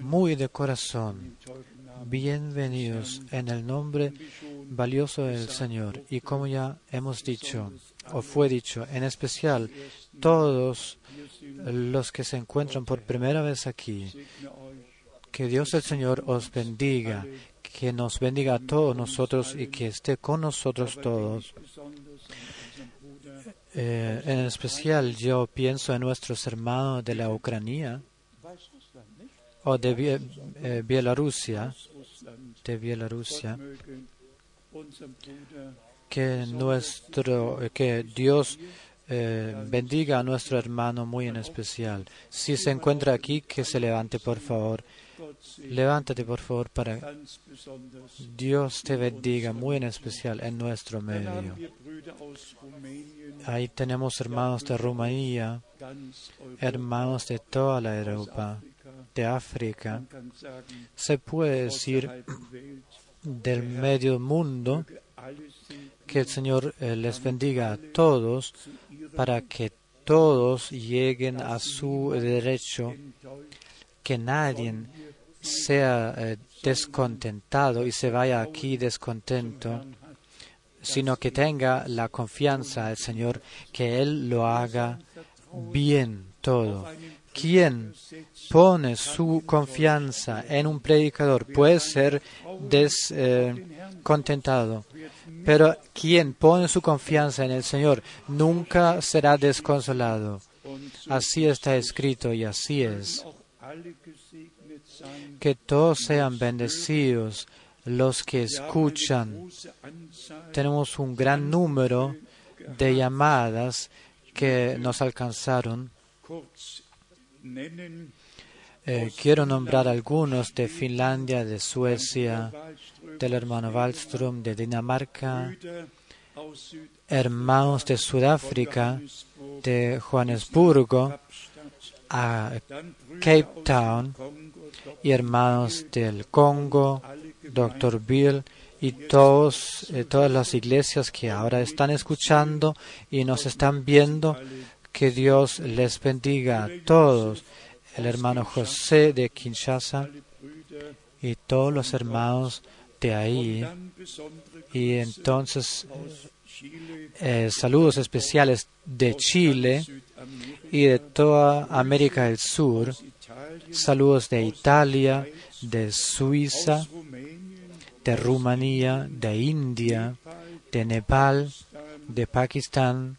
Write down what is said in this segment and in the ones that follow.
muy de corazón, bienvenidos en el nombre valioso del Señor. Y como ya hemos dicho, o fue dicho, en especial todos los que se encuentran por primera vez aquí, que Dios el Señor os bendiga, que nos bendiga a todos nosotros y que esté con nosotros todos. Eh, en especial yo pienso en nuestros hermanos de la Ucrania o de eh, Bielorrusia, de Bielorrusia, que nuestro, que Dios eh, bendiga a nuestro hermano muy en especial. Si se encuentra aquí, que se levante, por favor. Levántate, por favor, para Dios te bendiga muy en especial en nuestro medio. Ahí tenemos hermanos de Rumanía, hermanos de toda la Europa, de África. Se puede decir del medio mundo que el Señor eh, les bendiga a todos para que todos lleguen a su derecho, que nadie sea eh, descontentado y se vaya aquí descontento, sino que tenga la confianza al Señor que Él lo haga bien todo. Quien pone su confianza en un predicador puede ser descontentado, pero quien pone su confianza en el Señor nunca será desconsolado. Así está escrito y así es. Que todos sean bendecidos los que escuchan. Tenemos un gran número de llamadas que nos alcanzaron. Eh, quiero nombrar algunos de Finlandia, de Suecia, del hermano Wallström, de Dinamarca, hermanos de Sudáfrica, de Johannesburgo, a Cape Town, y hermanos del Congo, Dr. Bill, y todos, eh, todas las iglesias que ahora están escuchando y nos están viendo, que Dios les bendiga a todos. El hermano José de Kinshasa y todos los hermanos de ahí. Y entonces, eh, saludos especiales de Chile y de toda América del Sur. Saludos de Italia, de Suiza, de Rumanía, de India, de Nepal, de Pakistán,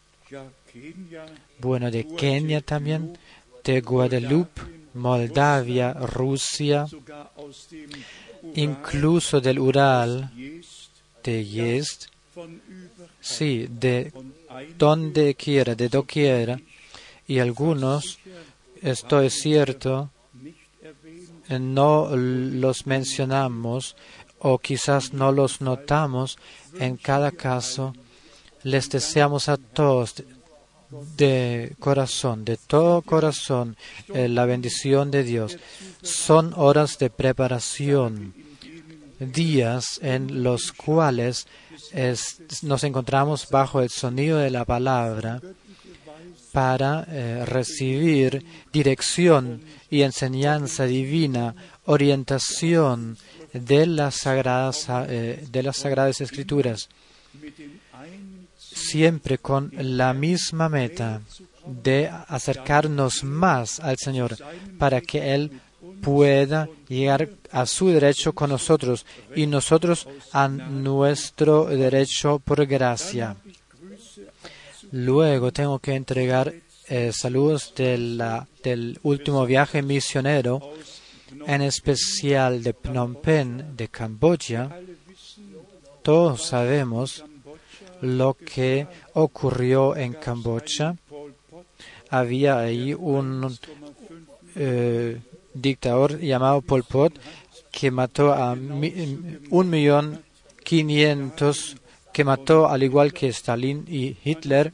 bueno, de Kenia también, de Guadalupe, Moldavia, Rusia, incluso del Ural, de Yezd, sí, de donde quiera, de doquiera, y algunos, esto es cierto, no los mencionamos o quizás no los notamos, en cada caso les deseamos a todos de corazón, de todo corazón, eh, la bendición de Dios. Son horas de preparación, días en los cuales es- nos encontramos bajo el sonido de la palabra para eh, recibir dirección y enseñanza divina, orientación de las sagradas, eh, de las sagradas escrituras siempre con la misma meta de acercarnos más al Señor para que Él pueda llegar a su derecho con nosotros y nosotros a nuestro derecho por gracia. Luego tengo que entregar eh, saludos del último viaje misionero, en especial de Phnom Penh, de Camboya. Todos sabemos lo que ocurrió en Camboya. Había ahí un eh, dictador llamado Pol Pot que mató a un millón quinientos, que mató al igual que Stalin y Hitler.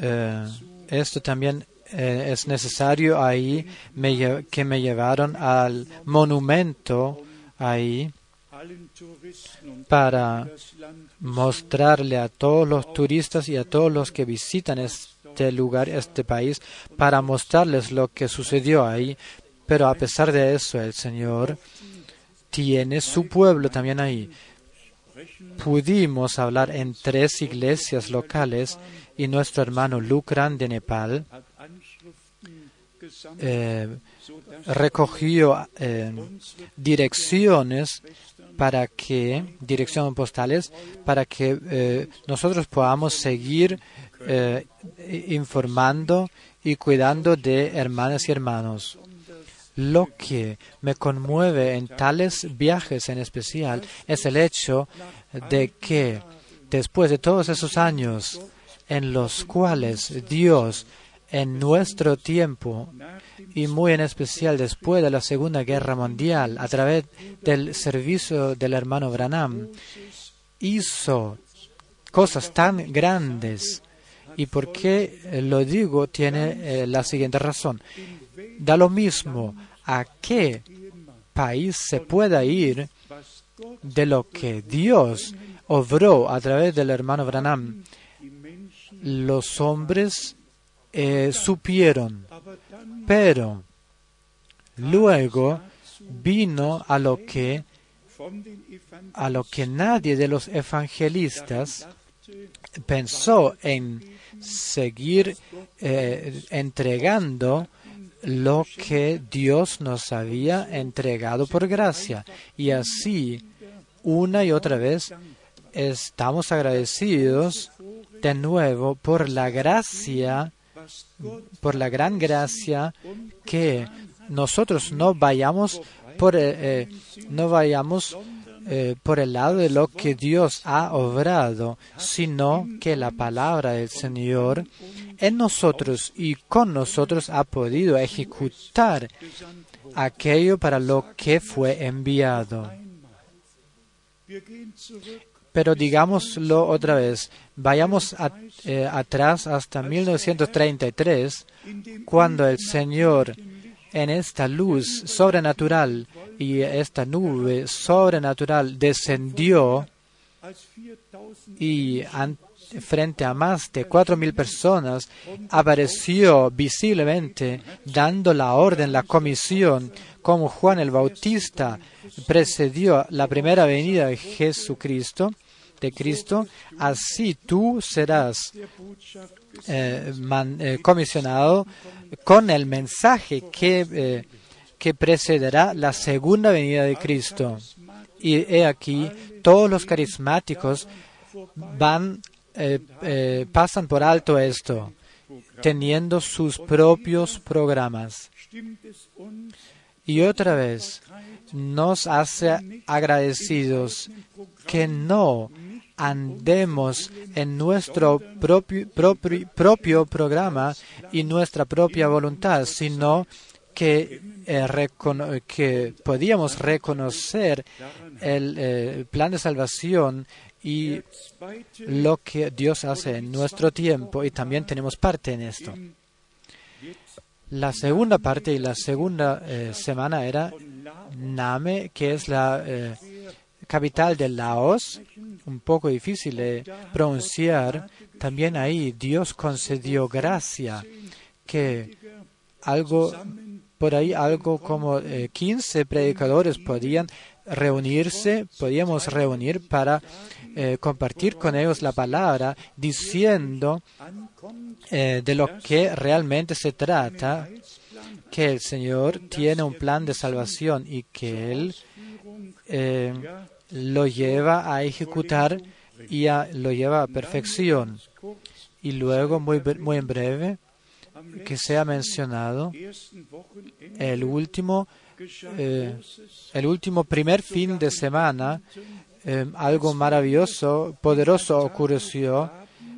Eh, esto también eh, es necesario ahí que me llevaron al monumento ahí para mostrarle a todos los turistas y a todos los que visitan es- este lugar, este país, para mostrarles lo que sucedió ahí. Pero a pesar de eso, el Señor tiene su pueblo también ahí. Pudimos hablar en tres iglesias locales y nuestro hermano Lucran de Nepal eh, recogió eh, direcciones para que, direcciones postales, para que eh, nosotros podamos seguir eh, informando y cuidando de hermanas y hermanos. Lo que me conmueve en tales viajes en especial es el hecho de que después de todos esos años en los cuales Dios en nuestro tiempo y muy en especial después de la Segunda Guerra Mundial, a través del servicio del hermano Branham, hizo cosas tan grandes. ¿Y por qué lo digo? Tiene eh, la siguiente razón. Da lo mismo a qué país se pueda ir de lo que Dios obró a través del hermano Branham. Los hombres eh, supieron, pero luego vino a lo que a lo que nadie de los evangelistas pensó en seguir eh, entregando lo que Dios nos había entregado por gracia. Y así, una y otra vez, estamos agradecidos de nuevo por la gracia por la gran gracia que nosotros no vayamos por, eh, eh, no vayamos eh, por el lado de lo que Dios ha obrado, sino que la palabra del Señor en nosotros y con nosotros ha podido ejecutar aquello para lo que fue enviado. Pero digámoslo otra vez, vayamos eh, atrás hasta 1933, cuando el Señor en esta luz sobrenatural y esta nube sobrenatural descendió y frente a más de cuatro mil personas apareció visiblemente dando la orden, la comisión, como Juan el Bautista precedió la primera venida de Jesucristo de Cristo, así tú serás eh, eh, comisionado con el mensaje que, eh, que precederá la segunda venida de Cristo. Y he aquí, todos los carismáticos van, pasan por alto esto, teniendo sus propios programas. Y otra vez, nos hace agradecidos que no andemos en nuestro propio, propio, programa y nuestra propia voluntad, sino que, eh, que podíamos reconocer el eh, plan de salvación y lo que Dios hace en nuestro tiempo y también tenemos parte en esto. La segunda parte y la segunda eh, semana era Name, que es la capital de Laos, un poco difícil de pronunciar, también ahí Dios concedió gracia que algo por ahí algo como 15 eh, predicadores podían reunirse, podíamos reunir para eh, compartir con ellos la palabra, diciendo eh, de lo que realmente se trata, que el Señor tiene un plan de salvación y que Él lo lleva a ejecutar y lo lleva a perfección. Y luego, muy, muy en breve, que sea mencionado el último, eh, el último primer fin de semana, eh, algo maravilloso, poderoso ocurrió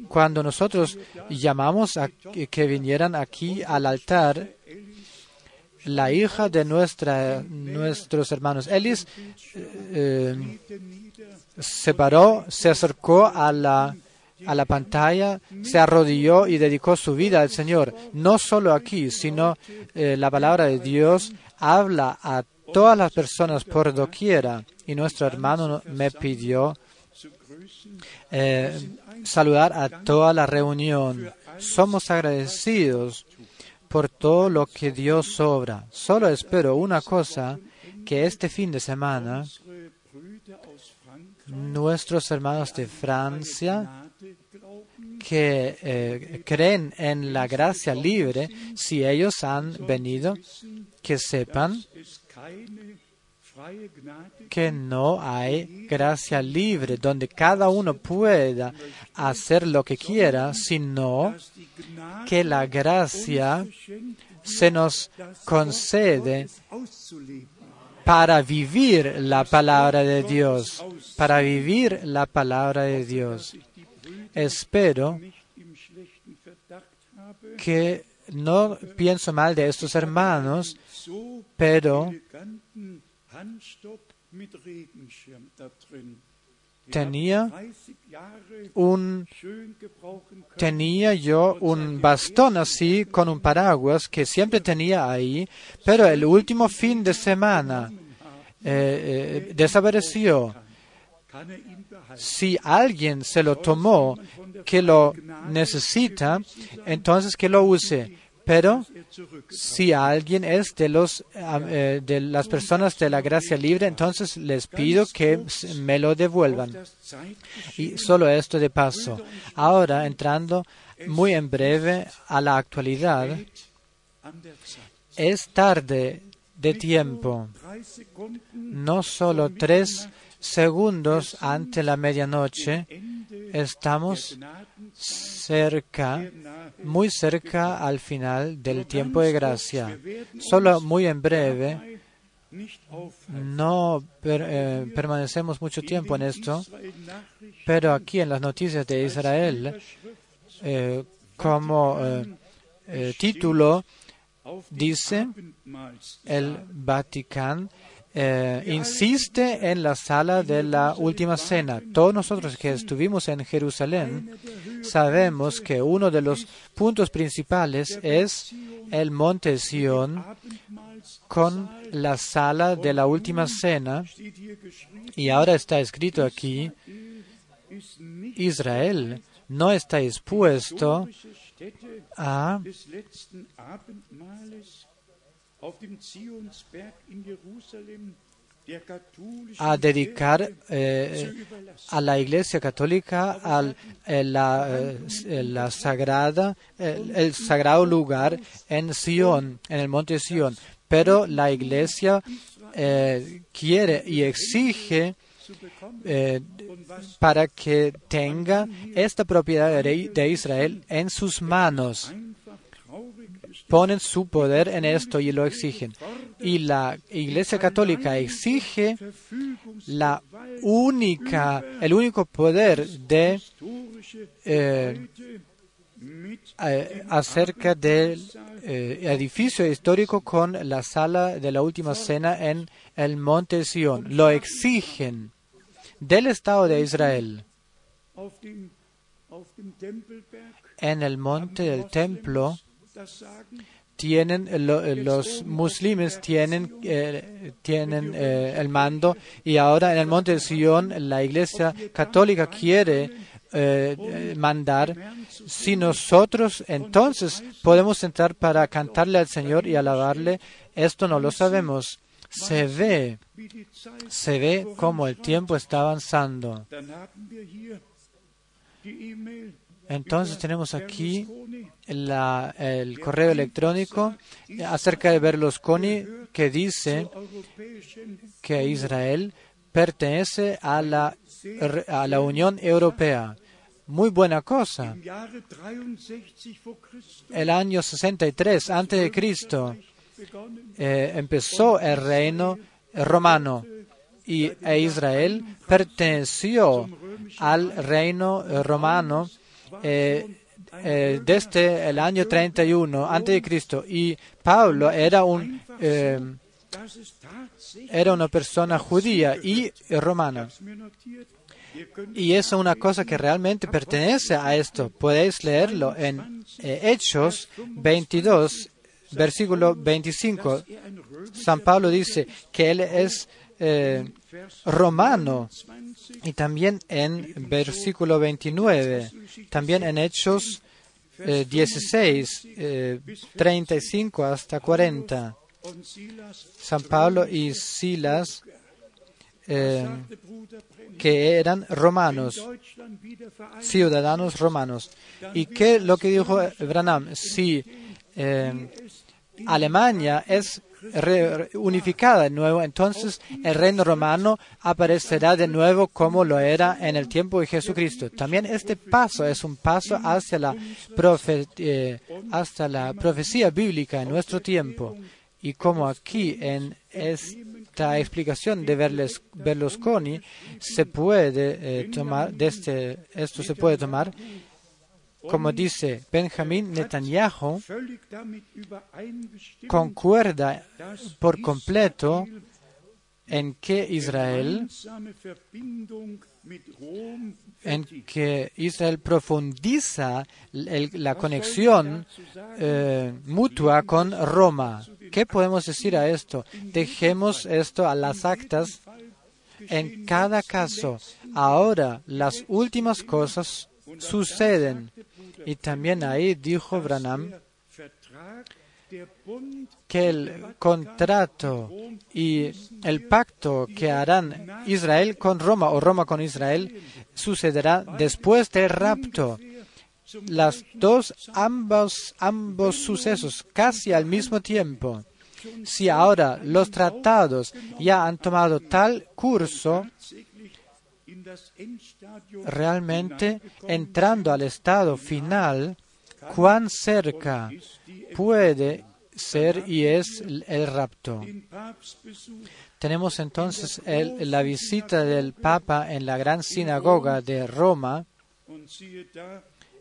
cuando nosotros llamamos a que vinieran aquí al altar la hija de nuestros hermanos Ellis eh, se paró, se acercó a la, a la pantalla, se arrodilló y dedicó su vida al Señor. No solo aquí, sino eh, la palabra de Dios habla a todas las personas por doquiera. Y nuestro hermano me pidió eh, saludar a toda la reunión. somos agradecidos por todo lo que Dios obra. Solo espero una cosa, que este fin de semana nuestros hermanos de Francia que eh, creen en la gracia libre, si ellos han venido, que sepan que no hay gracia libre donde cada uno pueda hacer lo que quiera, sino que la gracia se nos concede para vivir la palabra de Dios, para vivir la palabra de Dios. Espero que no pienso mal de estos hermanos, pero tenía un tenía yo un bastón así con un paraguas que siempre tenía ahí, pero el último fin de semana eh, eh, desapareció. Si alguien se lo tomó, que lo necesita, entonces que lo use. Pero si alguien es de, los, eh, de las personas de la gracia libre, entonces les pido que me lo devuelvan. Y solo esto de paso. Ahora, entrando muy en breve a la actualidad, es tarde de tiempo. No solo tres segundos ante la medianoche, estamos cerca, muy cerca al final del tiempo de gracia. Solo muy en breve, no eh, permanecemos mucho tiempo en esto, pero aquí en las noticias de Israel, eh, como eh, título, dice el Vaticano, eh, insiste en la sala de la última cena. Todos nosotros que estuvimos en Jerusalén sabemos que uno de los puntos principales es el monte Sión con la sala de la última cena. Y ahora está escrito aquí, Israel no está dispuesto a a dedicar eh, a la Iglesia Católica al eh, la, eh, la, sagrada el, sagrado lugar en Sion, en el monte Sion. Pero la Iglesia quiere y exige para que tenga esta propiedad de Israel en sus manos ponen su poder en esto y lo exigen. Y la Iglesia Católica exige la única, el único poder de eh, acerca del eh, edificio histórico con la sala de la última cena en el monte Sion. Lo exigen del Estado de Israel. En el monte del templo tienen los musulmanes tienen eh, tienen eh, el mando. Y ahora en el monte de Sion la Iglesia católica quiere eh, mandar. Si nosotros entonces podemos entrar para cantarle al Señor y alabarle esto no lo sabemos. Se ve se ve como el tiempo está avanzando entonces tenemos aquí el correo electrónico acerca de Berlusconi que dice que Israel pertenece a la, a la Unión Europea. Muy buena cosa. El año 63 antes de Cristo eh, empezó el reino romano y e Israel perteneció al reino romano eh, eh, desde el año 31 antes de Cristo y Pablo era un eh, era una persona judía y romana. Y es una cosa que realmente pertenece a esto. Podéis leerlo en Hechos 22, versículo 25. San Pablo dice que él es romano y también en versículo 29, también en Hechos eh, 16, eh, 35 hasta 40. San Pablo y Silas, eh, que eran romanos, ciudadanos romanos. ¿Y qué lo que dijo Branham? Si eh, Alemania es unificada de nuevo, entonces el reino romano aparecerá de nuevo como lo era en el tiempo de Jesucristo. También este paso es un paso hacia la, eh, hasta la profecía bíblica en nuestro tiempo. Y como aquí en esta explicación de Berlusconi se puede eh, tomar, de este, esto se puede tomar, como dice Benjamín Netanyahu, concuerda por completo en que Israel en que Israel profundiza la conexión eh, mutua con Roma. ¿Qué podemos decir a esto? Dejemos esto a las actas. En cada caso, ahora las últimas cosas suceden. Y también ahí dijo Branham que el contrato y el pacto que harán Israel con Roma o Roma con Israel sucederá después del rapto. Las dos, ambos, ambos sucesos casi al mismo tiempo. Si ahora los tratados ya han tomado tal curso, realmente entrando al estado final, cuán cerca puede ser y es el rapto. Tenemos entonces la visita del Papa en la gran sinagoga de Roma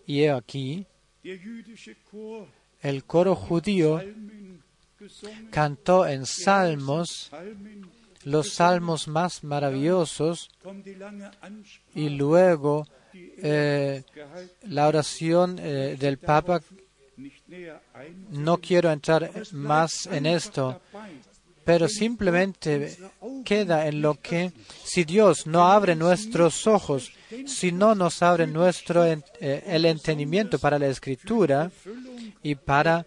y aquí el coro judío cantó en salmos los salmos más maravillosos y luego eh, la oración eh, del Papa. No quiero entrar más en esto, pero simplemente queda en lo que si Dios no abre nuestros ojos, si no nos abre nuestro eh, el entendimiento para la escritura y para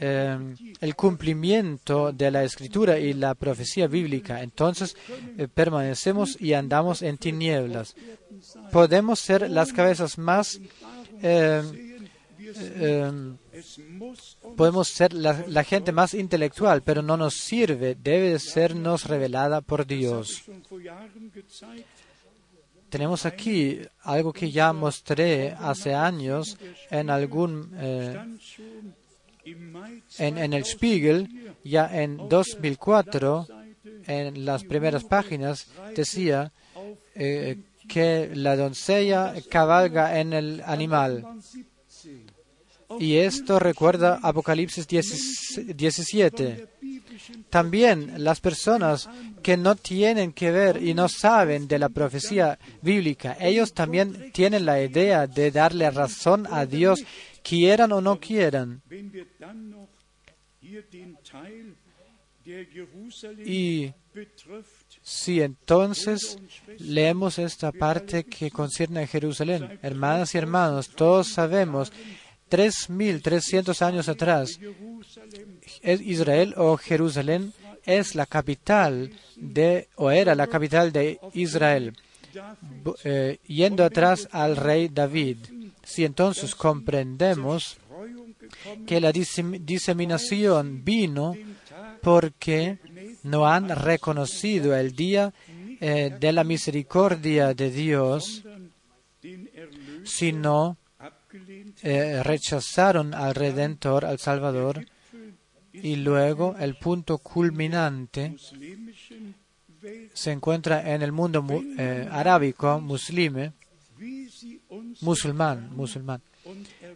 eh, el cumplimiento de la escritura y la profecía bíblica, entonces eh, permanecemos y andamos en tinieblas. Podemos ser las cabezas más podemos ser la, gente más intelectual, pero no nos sirve, debe sernos revelada por Dios. Tenemos aquí algo que ya mostré hace años en algún en, el Spiegel, ya en 2004, en las primeras páginas, decía eh, que la doncella cabalga en el animal. Y esto recuerda Apocalipsis 17. También las personas que no tienen que ver y no saben de la profecía bíblica, ellos también tienen la idea de darle razón a Dios, quieran o no quieran. Y si entonces leemos esta parte que concierne a Jerusalén, hermanas y hermanos, todos sabemos 3.300 años atrás, Israel o Jerusalén es la capital de, o era la capital de Israel, eh, yendo atrás al rey David. Si entonces comprendemos que la diseminación vino porque no han reconocido el día eh, de la misericordia de Dios, sino eh, rechazaron al Redentor, al Salvador, y luego el punto culminante se encuentra en el mundo eh, arábico, muslime, musulmán, musulmán.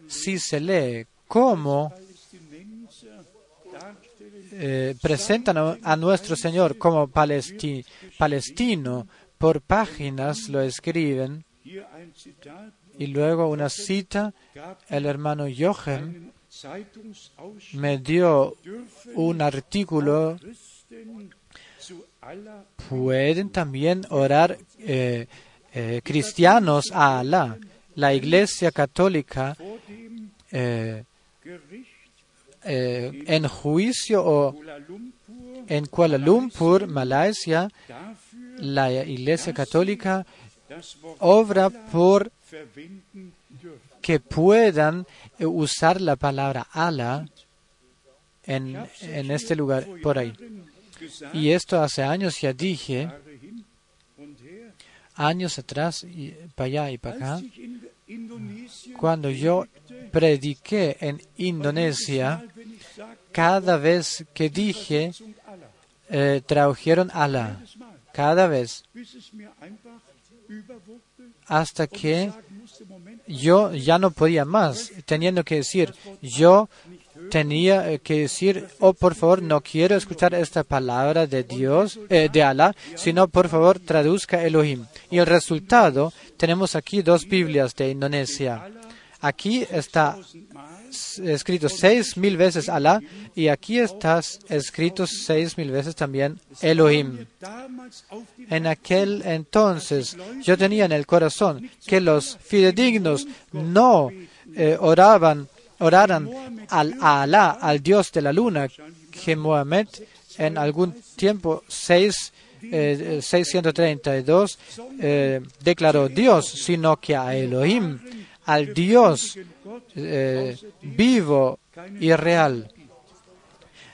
Si se lee cómo eh, presentan a, nuestro Señor como palestino por páginas, lo escriben, y luego una cita, el hermano Jochen me dio un artículo. Pueden también orar eh, eh, cristianos a Alá. La Iglesia Católica eh, eh, en juicio o en Kuala Lumpur, Malasia, la Iglesia Católica obra por que puedan eh, usar la palabra Allah en, en este lugar, por ahí. Y esto hace años ya dije, años atrás, y para allá y para acá, cuando yo prediqué en Indonesia, cada vez que dije, eh, tradujeron Allah. Cada vez. Hasta que yo ya no podía más, teniendo que decir, yo tenía que decir, oh, por favor, no quiero escuchar esta palabra de Dios, eh, de Allah, sino por favor traduzca Elohim. Y el resultado, tenemos aquí dos Biblias de Indonesia. Aquí está escrito seis mil veces Allah y aquí está escrito seis mil veces también Elohim. En aquel entonces yo tenía en el corazón que los fidedignos no eh, oraban, oraran al, a Alá, al Dios de la luna, que Mohammed en algún tiempo, seis, eh, 632, eh, declaró Dios, sino que a Elohim, al Dios eh, vivo y real.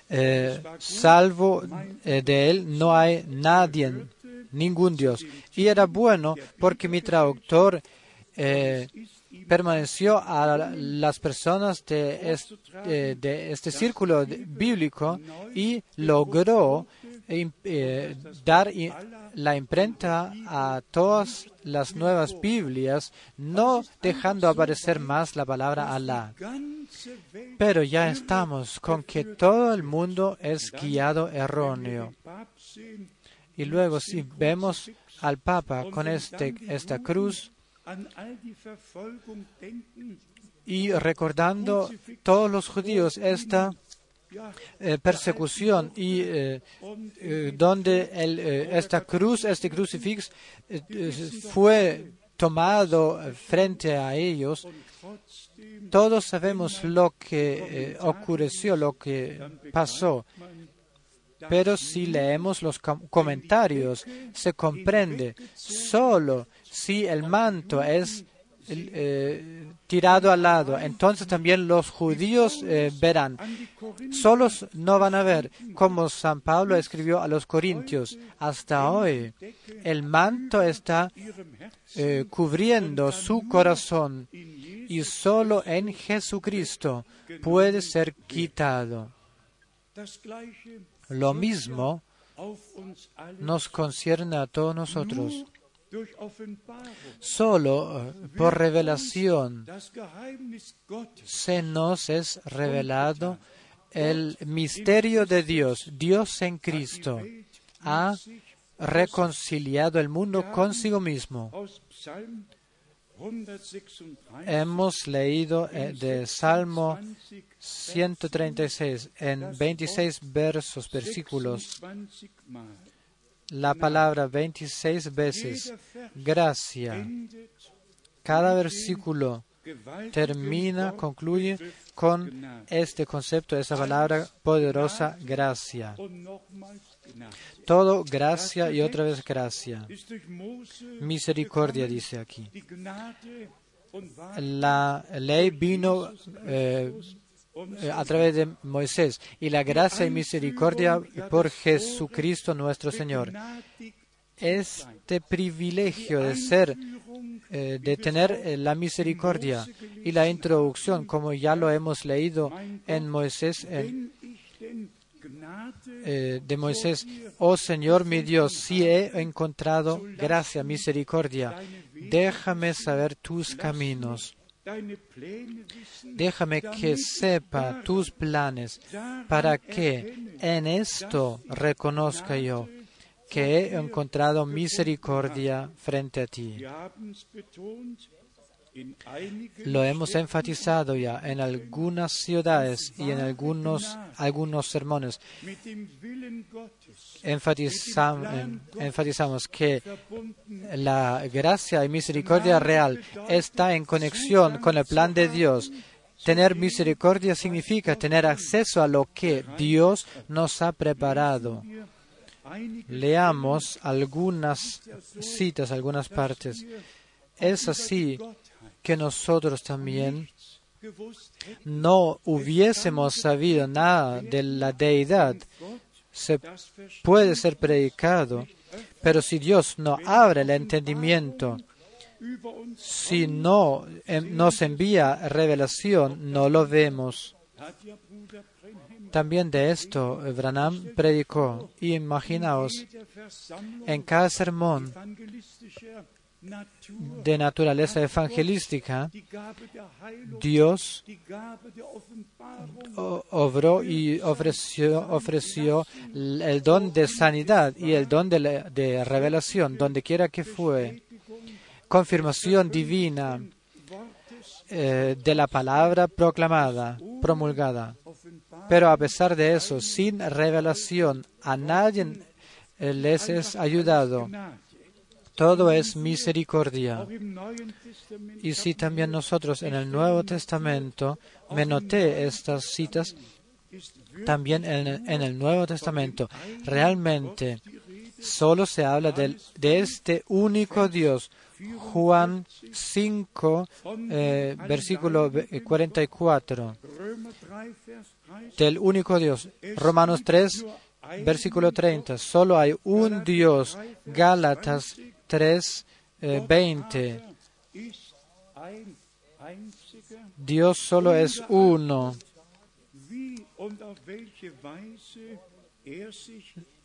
Eh, salvo eh, de él no hay nadie, ningún Dios. Y era bueno porque mi traductor eh, permaneció a las personas de este, de este círculo bíblico y logró eh, dar la imprenta a todas las nuevas Biblias, no dejando aparecer más la palabra Alá. Pero ya estamos con que todo el mundo es guiado erróneo. Y luego si vemos al Papa con este, esta cruz y recordando todos los judíos esta eh, persecución y eh, eh, donde el, esta cruz, este crucifix fue tomado frente a ellos, todos sabemos lo que ocurrió, lo que pasó. Pero si leemos los comentarios, se comprende solo si el manto es eh, tirado al lado, entonces también los judíos eh, verán. Solos no van a ver, como San Pablo escribió a los corintios. Hasta hoy el manto está eh, cubriendo su corazón y solo en Jesucristo puede ser quitado. Lo mismo nos concierne a todos nosotros. Solo eh, por revelación se nos es revelado el misterio de Dios. Dios en Cristo ha reconciliado el mundo consigo mismo. Hemos leído eh, de Salmo 136 en 26 versos, versículos la palabra 26 veces, gracia. Cada versículo termina, concluye con este concepto, esa palabra poderosa, gracia. Todo gracia y otra vez gracia. Misericordia dice aquí. La ley vino eh, eh, a través de Moisés. Y la gracia y misericordia por Jesucristo nuestro Señor. Este privilegio de ser, eh, de tener eh, la misericordia y la introducción, como ya lo hemos leído en Moisés, de Moisés, oh Señor mi Dios, si he encontrado gracia, misericordia, déjame saber tus caminos Déjame que sepa tus planes para que en esto reconozca yo que he encontrado misericordia frente a ti. Lo hemos enfatizado ya en algunas ciudades y en algunos, algunos sermones. enfatizamos que la gracia y misericordia real está en conexión con el plan de Dios Tener misericordia significa tener acceso a lo que Dios nos ha preparado. Leamos algunas citas, algunas partes. Es así que nosotros también no hubiésemos sabido nada de la deidad. Se puede ser predicado, pero si Dios no abre el entendimiento, si no nos envía revelación, no lo vemos. También de esto Branham predicó. Imaginaos, en cada sermón de naturaleza evangelística, Dios obró y ofreció, ofreció el don de sanidad y el don de, revelación, donde quiera que fue. Confirmación divina eh, de la palabra proclamada, promulgada. Pero a pesar de eso, sin revelación, a nadie eh, les es ayudado. Todo es misericordia. Y si también nosotros en el Nuevo Testamento, me noté estas citas, también en, el Nuevo Testamento, realmente solo se habla de, este único Dios, Juan 5, eh, versículo 44, del único Dios. Romanos 3, versículo 30, solo hay un Dios. Gálatas 3, 20. Eh, Dios solo es uno.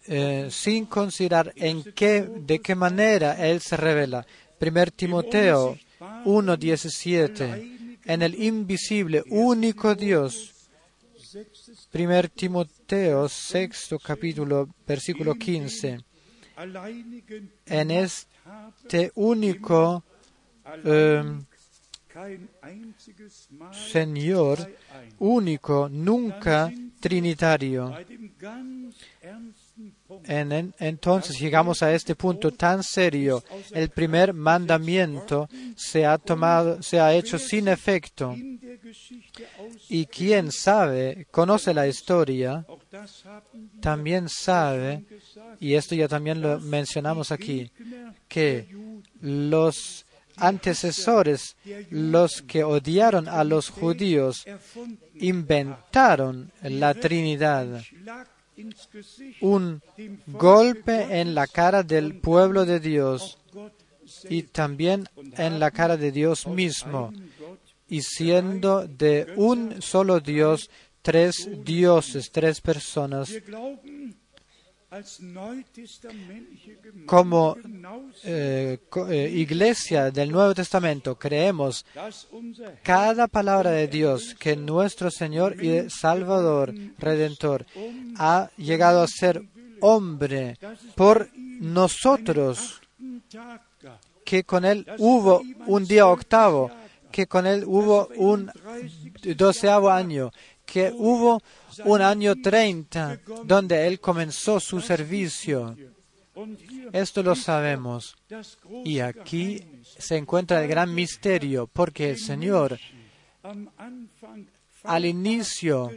Eh, sin considerar en qué, de qué manera Él se revela. 1 Timoteo 1.17, en el invisible, único Dios. 1 Timoteo 6 capítulo, versículo 15. En este único em, Señor, único, nunca trinitario entonces llegamos a este punto tan serio. El primer mandamiento se ha tomado, se ha hecho sin efecto. Y quien sabe, conoce la historia, también sabe, y esto ya también lo mencionamos aquí, que los antecesores, los que odiaron a los judíos, inventaron la Trinidad un golpe en la cara del pueblo de Dios y también en la cara de Dios mismo, y siendo de un solo Dios, tres dioses, tres personas. Como eh, eh, iglesia del Nuevo Testamento creemos cada palabra de Dios que nuestro Señor y Salvador, Redentor, ha llegado a ser hombre por nosotros, que con Él hubo un día octavo, que con Él hubo un doceavo año, que hubo un año 30 donde Él comenzó su servicio. Esto lo sabemos. Y aquí se encuentra el gran misterio, porque el Señor al inicio,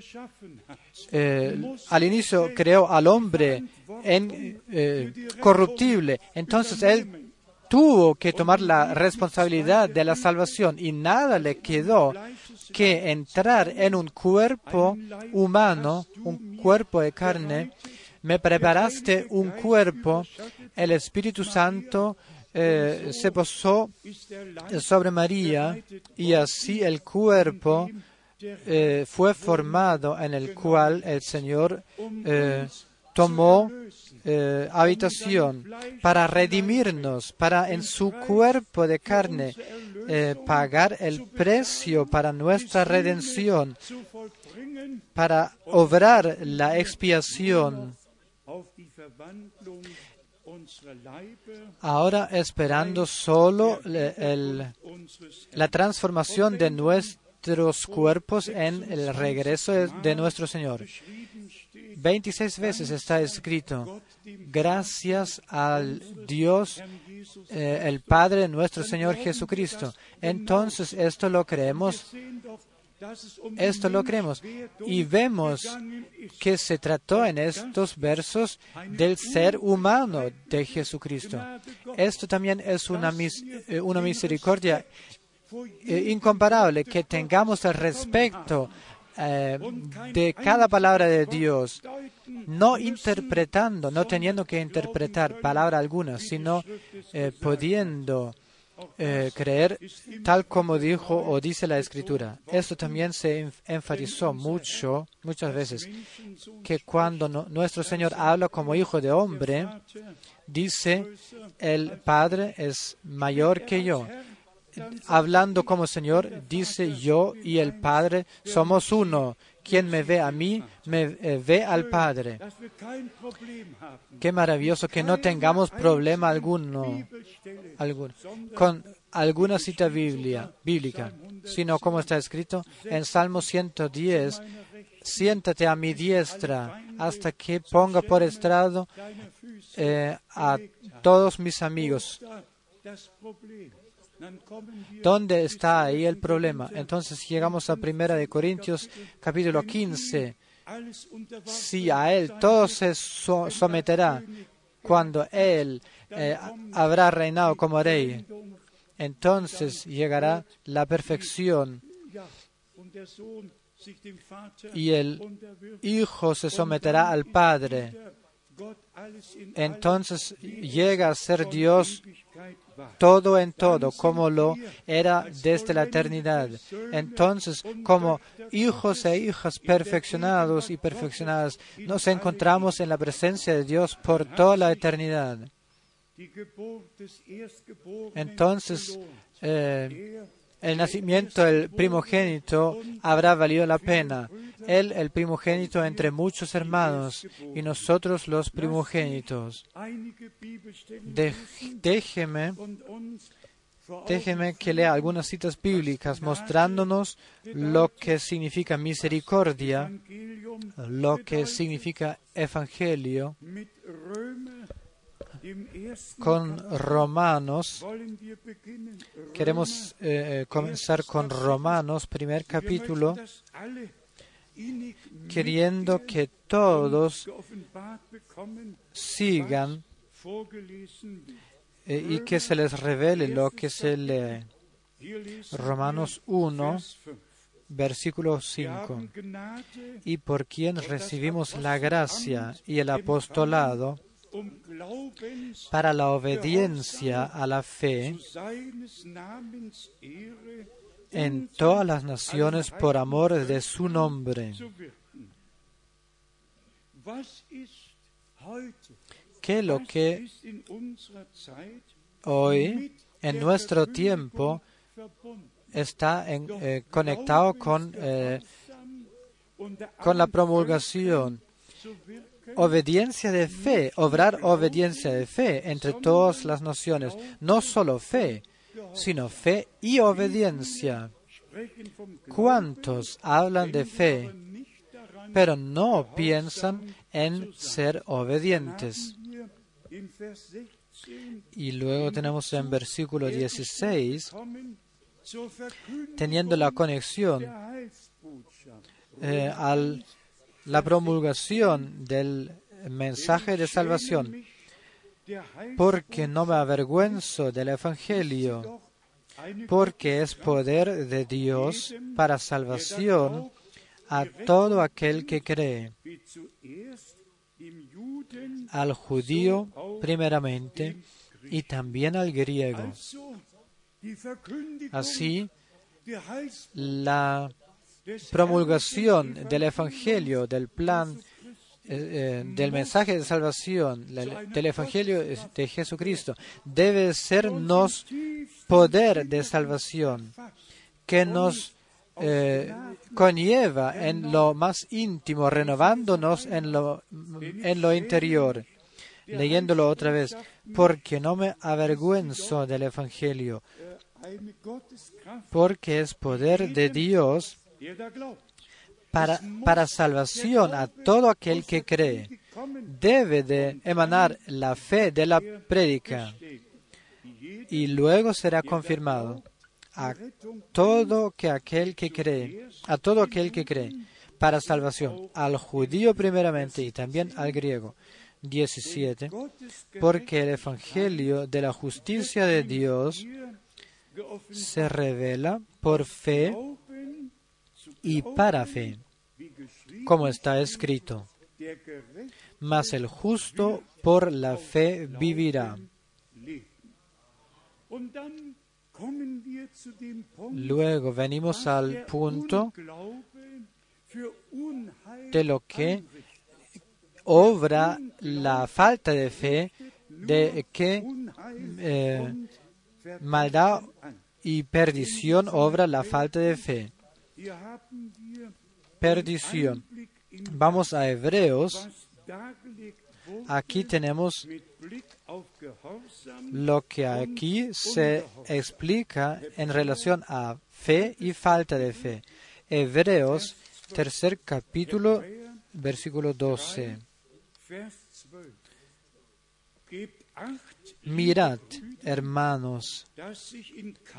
eh, al inicio creó al hombre en, eh, corruptible. Entonces Él tuvo que tomar la responsabilidad de la salvación y nada le quedó que entrar en un cuerpo humano, un cuerpo de carne. Me preparaste un cuerpo, el Espíritu Santo eh, se posó sobre María y así el cuerpo eh, fue formado en el cual el Señor eh, tomó eh, habitación para redimirnos, para en su cuerpo de carne eh, pagar el precio para nuestra redención, para obrar la expiación. Ahora esperando solo la transformación de nuestros cuerpos en el regreso de nuestro Señor. 26 veces está escrito, gracias al Dios, eh, el Padre de nuestro Señor Jesucristo. Entonces, esto lo creemos Esto lo creemos. Y vemos que se trató en estos versos del ser humano de Jesucristo. Esto también es una, eh, una misericordia eh, incomparable, que tengamos el respeto eh, de cada palabra de Dios, no interpretando, no teniendo que interpretar palabra alguna, sino pudiendo eh, creer tal como dijo o dice la escritura. Esto también se enfatizó mucho, muchas veces, que cuando nuestro Señor habla como hijo de hombre, dice, el Padre es mayor que yo. Hablando como Señor, dice yo y el Padre somos uno. Quien me ve a mí, me eh, ve al Padre. Qué maravilloso que no tengamos problema alguno, con alguna cita biblia, bíblica, sino como está escrito en Salmo 110, siéntate a mi diestra hasta que ponga por estrado eh, a todos mis amigos. ¿Dónde está ahí el problema? Entonces llegamos a Primera de Corintios capítulo 15. Si a Él todo se someterá cuando Él eh, habrá reinado como rey, entonces llegará la perfección y el Hijo se someterá al Padre. Entonces llega a ser Dios todo en todo, como lo era desde la eternidad. Entonces, como hijos e hijas perfeccionados y perfeccionadas, nos encontramos en la presencia de Dios por toda la eternidad. Entonces, eh, el nacimiento del primogénito habrá valido la pena. Él, el primogénito entre muchos hermanos, y nosotros los primogénitos. déjeme, déjeme que lea algunas citas bíblicas mostrándonos lo que significa misericordia, lo que significa evangelio con Romanos. Queremos eh, eh, comenzar con Romanos, primer capítulo, queriendo que todos sigan eh, y que se les revele lo que se lee. Romanos 1, versículo 5. Y por quien recibimos la gracia y el apostolado para la obediencia a la fe en todas las naciones por amor de su nombre. ¿Qué es lo que hoy, en nuestro tiempo, está eh, conectado con, eh, con la promulgación obediencia de fe, obrar obediencia de fe entre todas las naciones. No solo fe, sino fe y obediencia. ¿Cuántos hablan de fe, pero no piensan en ser obedientes? Y luego tenemos en versículo 16, teniendo la conexión eh, al la promulgación del mensaje de salvación, porque no me avergüenzo del Evangelio, porque es poder de Dios para salvación a todo aquel que cree, al judío primeramente y también al griego. Así, la promulgación del Evangelio, del plan, eh, eh, del mensaje de salvación, del Evangelio de Jesucristo, debe sernos poder de salvación que nos eh, conlleva en lo más íntimo, renovándonos en lo, en lo interior. Leyéndolo otra vez, porque no me avergüenzo del Evangelio, porque es poder de Dios para, salvación a todo aquel que cree. Debe de emanar la fe de la prédica y luego será confirmado. a todo que aquel que cree, a todo aquel que cree, para salvación, al judío primeramente y también al griego. 17. Porque el Evangelio de la justicia de Dios se revela por fe y para fe, como está escrito. Mas el justo por la fe vivirá. Luego venimos al punto de lo que obra la falta de fe, de que eh, maldad y perdición obra la falta de fe. Perdición. Vamos a Hebreos. Aquí tenemos lo que aquí se explica en relación a fe y falta de fe. Hebreos, tercer capítulo, versículo 12. Mirad, hermanos,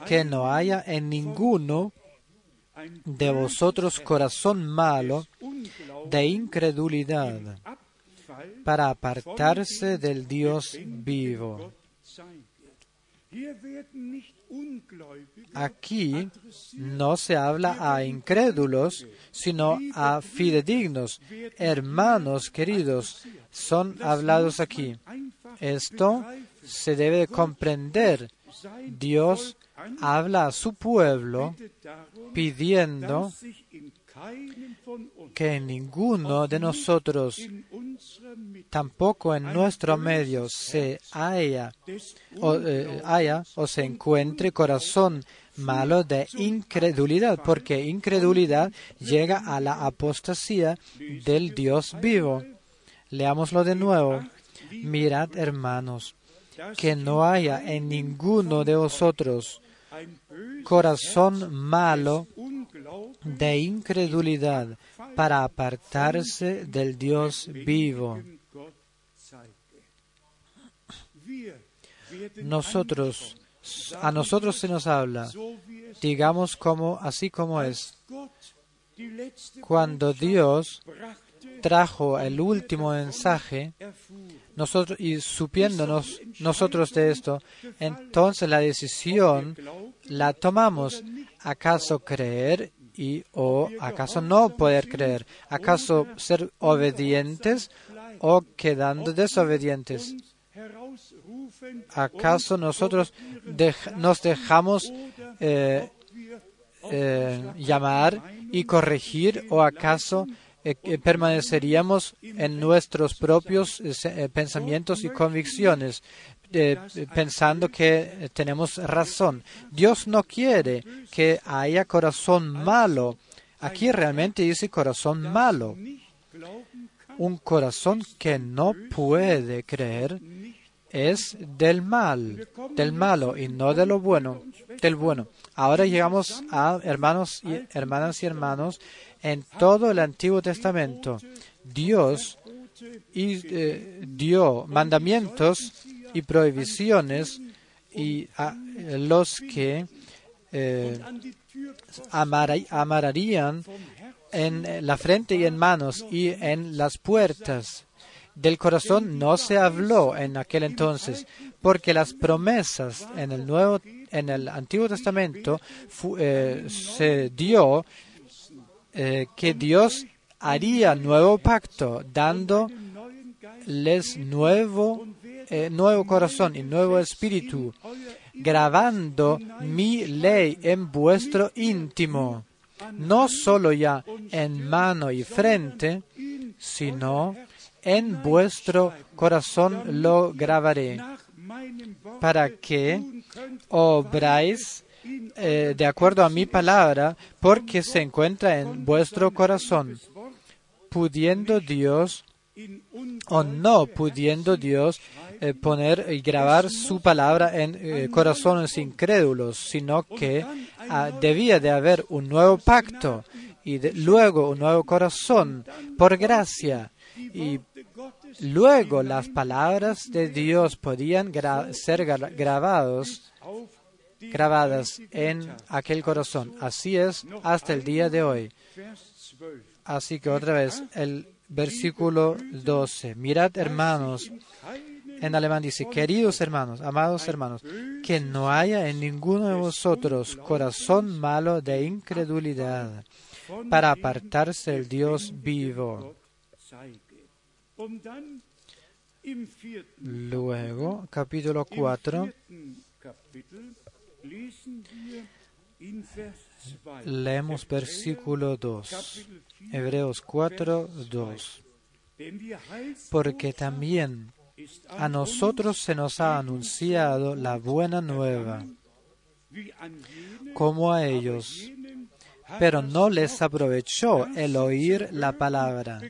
que no haya en ninguno de vosotros corazón malo de incredulidad para apartarse del Dios vivo. Aquí no se habla a incrédulos, sino a fidedignos. Hermanos queridos, son hablados aquí. Esto se debe comprender. Dios habla a su pueblo pidiendo que ninguno de nosotros, tampoco en nuestro medio, se haya o, eh, haya, o se encuentre corazón malo de incredulidad, porque incredulidad llega a la apostasía del Dios vivo. Leámoslo de nuevo. Mirad, hermanos, que no haya en ninguno de vosotros corazón malo de incredulidad para apartarse del Dios vivo. Nosotros, a nosotros se nos habla, digamos como así como es. Cuando Dios trajo el último mensaje, nosotros, y supiéndonos nosotros de esto, entonces la decisión la tomamos. ¿Acaso creer y o acaso no poder creer? ¿Acaso ser obedientes o quedando desobedientes? ¿Acaso nosotros nos dejamos eh, eh, llamar y corregir o acaso eh, permaneceríamos en nuestros propios eh, pensamientos y convicciones, eh, pensando que tenemos razón. Dios no quiere que haya corazón malo. Aquí realmente dice corazón malo. Un corazón que no puede creer es del mal, del malo y no de lo bueno, del bueno. Ahora llegamos a hermanos y hermanas y hermanos en todo el Antiguo Testamento. Dios eh, dio mandamientos y prohibiciones y a los que eh, amararían en la frente y en manos y en las puertas del corazón no se habló en aquel entonces, porque las promesas en el Nuevo, en el Antiguo Testamento eh, se dio eh, que Dios haría nuevo pacto, dándoles nuevo, eh, nuevo corazón y nuevo espíritu, grabando mi ley en vuestro íntimo, no solo ya en mano y frente, sino en vuestro corazón lo grabaré, para que obráis eh, de acuerdo a mi palabra, porque se encuentra en vuestro corazón, pudiendo Dios o no pudiendo Dios eh, poner y grabar su palabra en eh, corazones incrédulos, sino que ah, debía de haber un nuevo pacto y luego un nuevo corazón por gracia. Y luego las palabras de Dios podían ser grabados grabadas en aquel corazón. Así es hasta el día de hoy. Así que otra vez, el versículo 12. Mirad, hermanos, en alemán dice, queridos hermanos, amados hermanos, que no haya en ninguno de vosotros corazón malo de incredulidad para apartarse del Dios vivo. Luego, capítulo 4, leemos versículo 2. Hebreos 4, 2. Porque también a nosotros se nos ha anunciado la buena nueva, como a ellos, pero no les aprovechó el oír la palabra,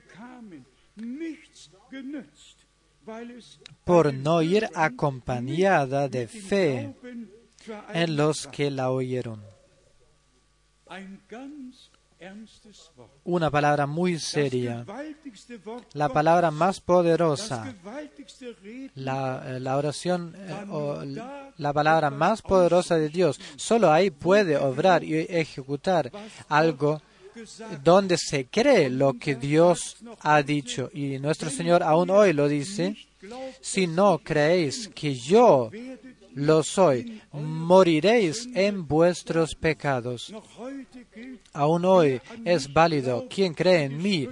por no ir acompañada de fe en los que la oyeron. Una palabra muy seria, la palabra más poderosa, la, la oración eh, o la palabra más poderosa de Dios. Solo ahí puede obrar y ejecutar algo donde se cree lo que Dios ha dicho. Y nuestro Señor aún hoy lo dice, si no creéis que yo lo soy, moriréis en vuestros pecados. Aún hoy es válido quien cree en mí,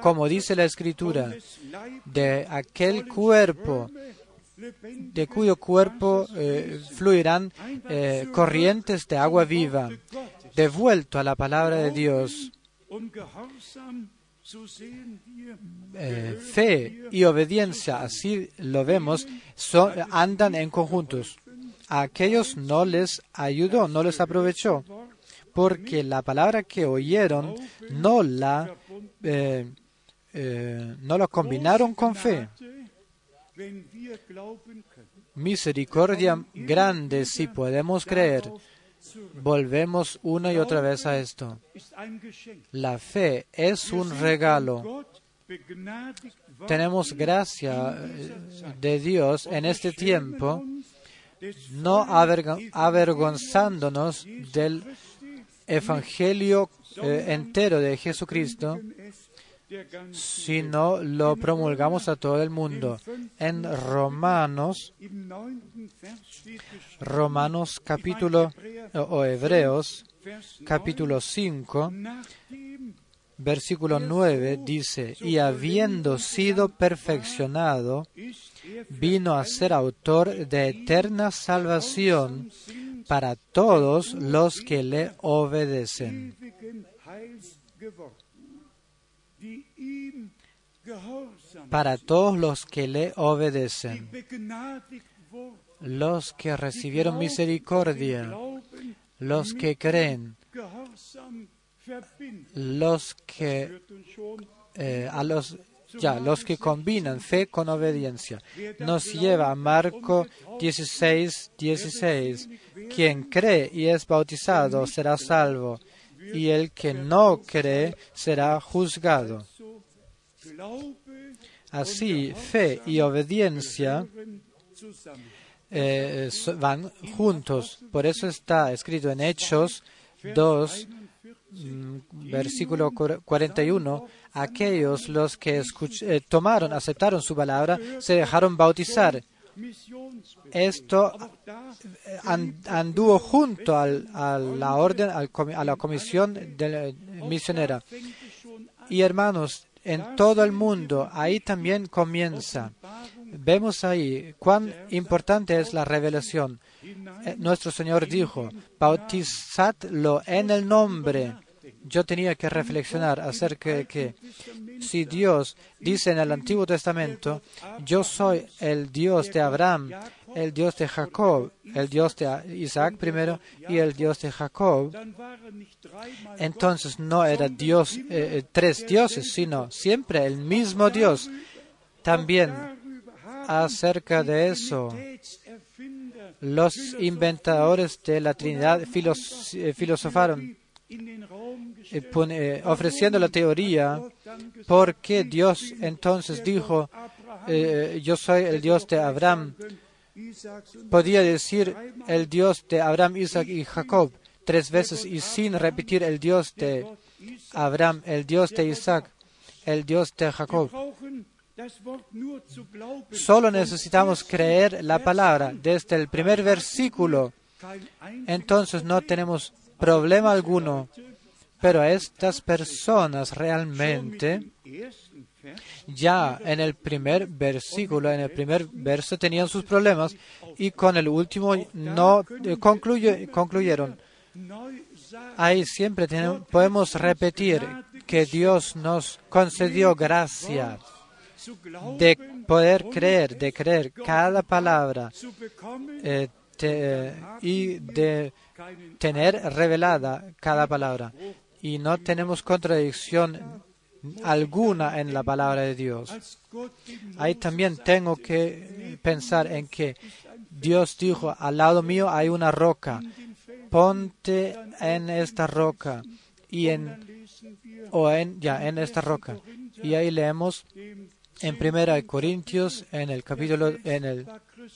como dice la Escritura, de aquel cuerpo de cuyo cuerpo eh, fluirán eh, corrientes de agua viva, devuelto a la palabra de Dios. Eh, fe y obediencia, así lo vemos, andan en conjuntos. A aquellos no les ayudó, no les aprovechó, porque la palabra que oyeron no la eh, eh, no la combinaron con fe. Misericordia grande si podemos creer Volvemos una y otra vez a esto. La fe es un regalo. Tenemos gracia eh, de Dios en este tiempo, no avergonzándonos del Evangelio eh, entero de Jesucristo, sino lo promulgamos a todo el mundo. En Romanos, Romanos capítulo o Hebreos capítulo 5, versículo 9 dice, y habiendo sido perfeccionado, vino a ser autor de eterna salvación para todos los que le obedecen para todos los que le obedecen, los que recibieron misericordia, los que creen, los que eh, a los ya los que combinan fe con obediencia. Nos lleva a Marco 16, 16. Quien cree y es bautizado será salvo, y el que no cree será juzgado. Así, fe y obediencia eh, van juntos. Por eso está escrito en Hechos 2, mm, versículo 41, aquellos los que eh, tomaron, aceptaron su palabra, se dejaron bautizar. Esto eh, anduvo junto a la orden, a la comisión de, misionera. Y hermanos, en todo el mundo. Ahí también comienza. Vemos ahí cuán importante es la revelación. Eh, nuestro Señor dijo, bautizadlo en el nombre. Yo tenía que reflexionar acerca de que si Dios dice en el Antiguo Testamento, yo soy el Dios de Abraham, el Dios de Jacob, el Dios de Isaac primero y el Dios de Jacob, entonces no era Dios, eh, eh, tres dioses, sino siempre el mismo Dios. También acerca de eso, los inventadores de la Trinidad eh, filosofaron ofreciendo la teoría por qué Dios entonces dijo, yo soy el Dios de Abraham, podía decir el Dios de Abraham, Isaac y Jacob tres veces y sin repetir el Dios de Abraham, el Dios de Isaac, el Dios de Jacob. Solo necesitamos creer la palabra desde el primer versículo. Entonces no tenemos problema alguno. Pero estas personas realmente ya en el primer versículo, en el primer verso tenían sus problemas y con el último no eh, concluyeron. Ahí siempre podemos repetir que Dios nos concedió gracia de poder creer, de creer cada palabra eh, y de tener revelada cada palabra. Y no tenemos contradicción alguna en la palabra de Dios. Ahí también tengo que pensar en que Dios dijo, al lado mío hay una roca, ponte en esta roca y en o en ya en esta roca. Y ahí leemos en Primera Corintios en el capítulo en el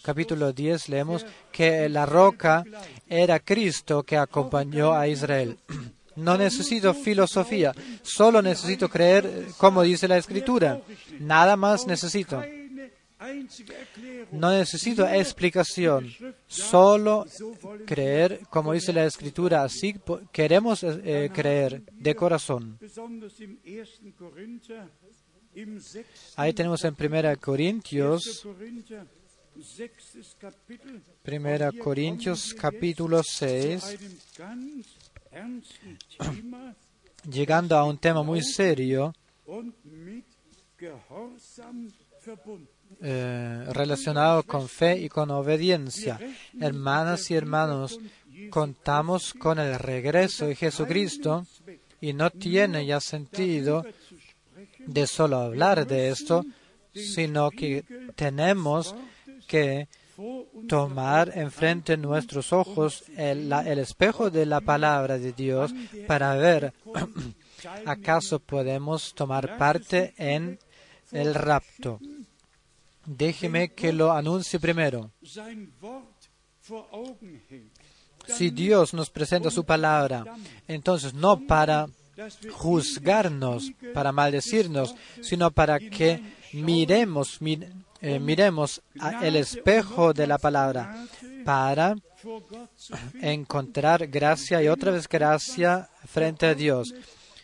capítulo 10 leemos que la roca era Cristo que acompañó a Israel. No necesito filosofía, solo necesito creer como dice la escritura. Nada más necesito. No necesito explicación, solo creer como dice la escritura. Así queremos eh, creer de corazón. Ahí tenemos en Primera Corintios, Primera Corintios capítulo 6, llegando a un tema muy serio eh, relacionado con fe y con obediencia. Hermanas y hermanos, contamos con el regreso de Jesucristo y no tiene ya sentido de solo hablar de esto, sino que tenemos que tomar enfrente nuestros ojos el, espejo de la palabra de Dios para ver acaso podemos tomar parte en el rapto. Déjeme que lo anuncie primero. Si Dios nos presenta su palabra, entonces no para juzgarnos, para maldecirnos, sino para que miremos, eh, miremos el espejo de la palabra para encontrar gracia y otra vez gracia frente a Dios.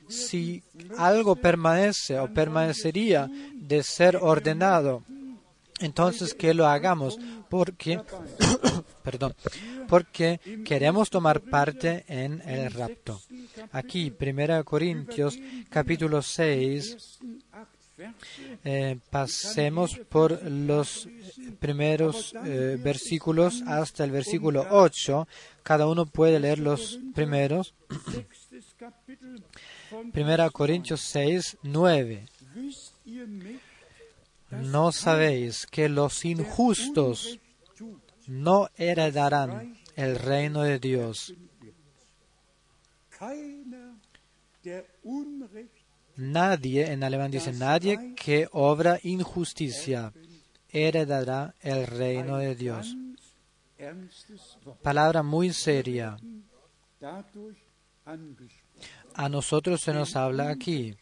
Si algo permanece o permanecería de ser ordenado, entonces que lo hagamos porque, perdón, porque queremos tomar parte en el rapto. Aquí, 1 Corintios capítulo 6, eh, pasemos por los primeros eh, versículos hasta el versículo 8. Cada uno puede leer los primeros. Primera Corintios 6, 9. ¿No sabéis que los injustos no heredarán el reino de Dios? Nadie, en alemán dice nadie que obra injusticia heredará el reino de Dios. Palabra muy seria. A nosotros se nos habla aquí,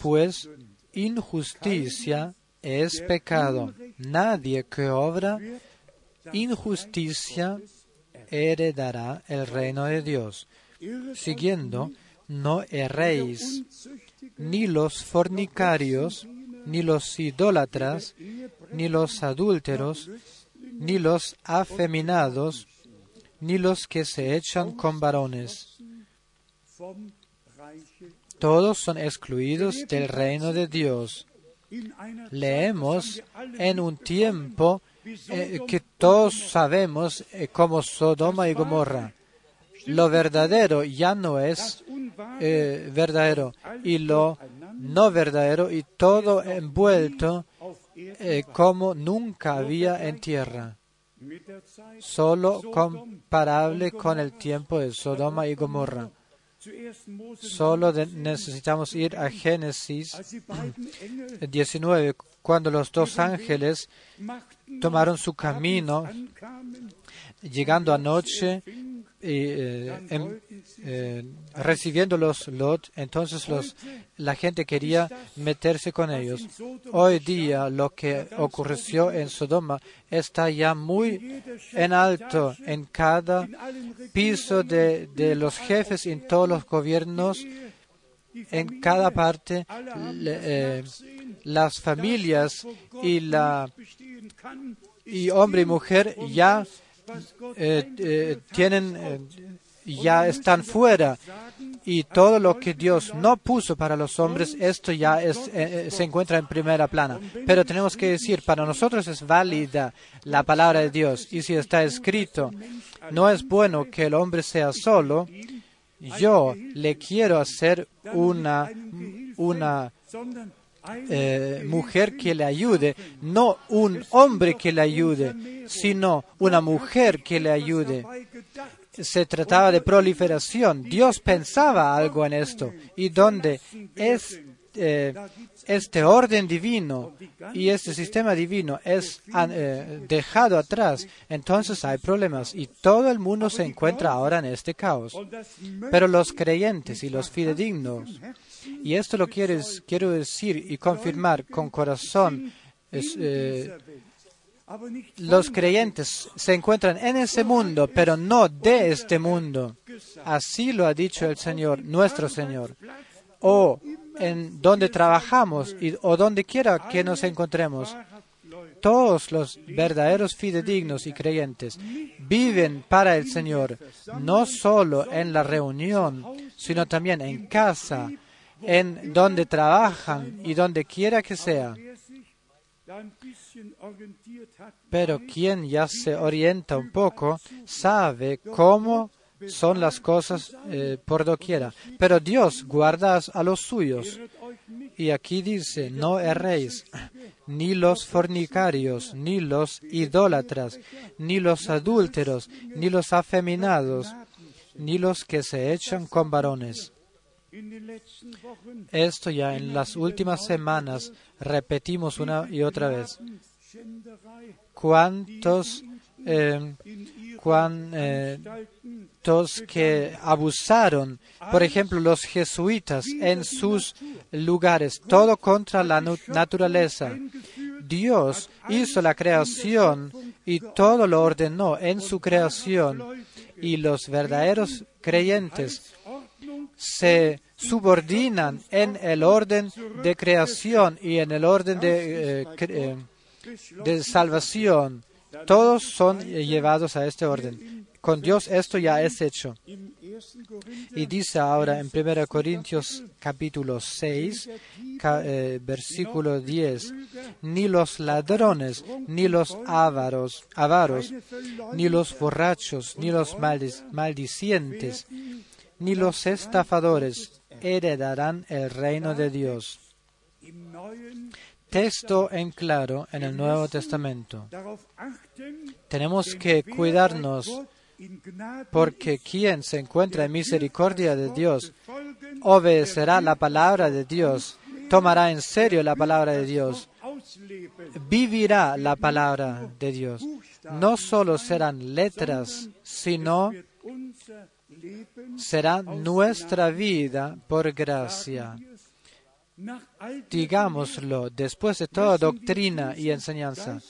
pues injusticia es pecado. Nadie que obra injusticia heredará el reino de Dios. Siguiendo, no erréis, ni los fornicarios, ni los idólatras, ni los adúlteros, ni los afeminados, ni los que se echan con varones. Todos son excluidos del reino de Dios. Leemos en un tiempo eh, que todos sabemos eh, como Sodoma y Gomorra. Lo verdadero ya no es eh, verdadero y lo no verdadero y todo envuelto como nunca había en tierra. Solo comparable con el tiempo de Sodoma y Gomorra. Solo necesitamos ir a Génesis 19, cuando los dos ángeles tomaron su camino, llegando anoche eh, em- eh, recibiendo los Lot, entonces los, la gente quería meterse con ellos. Hoy día lo que ocurrió en Sodoma está ya muy en alto en cada piso de, de los jefes, en todos los gobiernos, en cada parte, eh, las familias y la y hombre y mujer ya eh, eh, eh, ya están fuera. Y todo lo que Dios no puso para los hombres esto ya se encuentra en primera plana. Pero tenemos que decir para nosotros es válida la palabra de Dios. Y si está escrito no es bueno que el hombre sea solo yo le quiero hacer una una eh, mujer que le ayude, no un hombre que le ayude, sino una mujer que le ayude. Se trataba de proliferación. Dios pensaba algo en esto. Y donde es, eh, este orden divino y este sistema divino es eh, dejado atrás, entonces hay problemas y todo el mundo se encuentra ahora en este caos. Pero los creyentes y los fidedignos y esto lo quiero, decir y confirmar con corazón. eh, los creyentes se encuentran en ese mundo, pero no de este mundo. Así lo ha dicho el Señor, nuestro Señor. O en donde trabajamos y, o donde quiera que nos encontremos. Todos los verdaderos fidedignos y creyentes viven para el Señor, no solo en la reunión, sino también en casa, en donde trabajan y donde quiera que sea. Pero quien ya se orienta un poco sabe cómo son las cosas eh, por doquiera. Pero Dios guarda a los suyos. Y aquí dice, no erréis, ni los fornicarios, ni los idólatras, ni los adúlteros, ni los afeminados, ni los que se echan con varones. Esto ya en las últimas semanas repetimos una y otra vez. ¿Cuántos, eh, cuántos que abusaron, por ejemplo, los jesuitas en sus lugares, todo contra la naturaleza? Dios hizo la creación y todo lo ordenó en su creación y los verdaderos creyentes se subordinan en el orden de creación y en el orden de, eh, eh, de salvación. Todos son llevados a este orden. Con Dios esto ya es hecho. Y dice ahora en 1 Corintios capítulo 6, ca- eh, versículo 10, ni los ladrones, ni los avaros, ni los borrachos, ni los maldi- maldicientes, ni los estafadores heredarán el reino de Dios. Texto en claro en el Nuevo Testamento. Tenemos que cuidarnos porque quien se encuentra en misericordia de Dios obedecerá la palabra de Dios, tomará en serio la palabra de Dios, vivirá la palabra de Dios. No solo serán letras, sino será nuestra vida por gracia. Digámoslo, después de toda doctrina y enseñanza,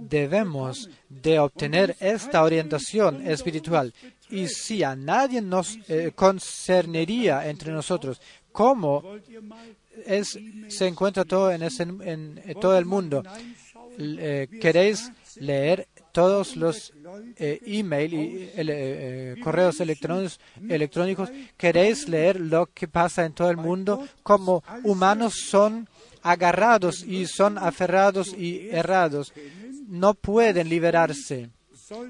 debemos de obtener esta orientación espiritual. Y si a nadie nos eh, concernería entre nosotros, ¿cómo es, se encuentra todo en, todo el mundo? Eh, ¿Queréis leer todos los eh, email y ele- eh, correos electrónicos, electrónicos? ¿Queréis leer lo que pasa en todo el mundo? Como humanos son agarrados y son aferrados y errados. No pueden liberarse.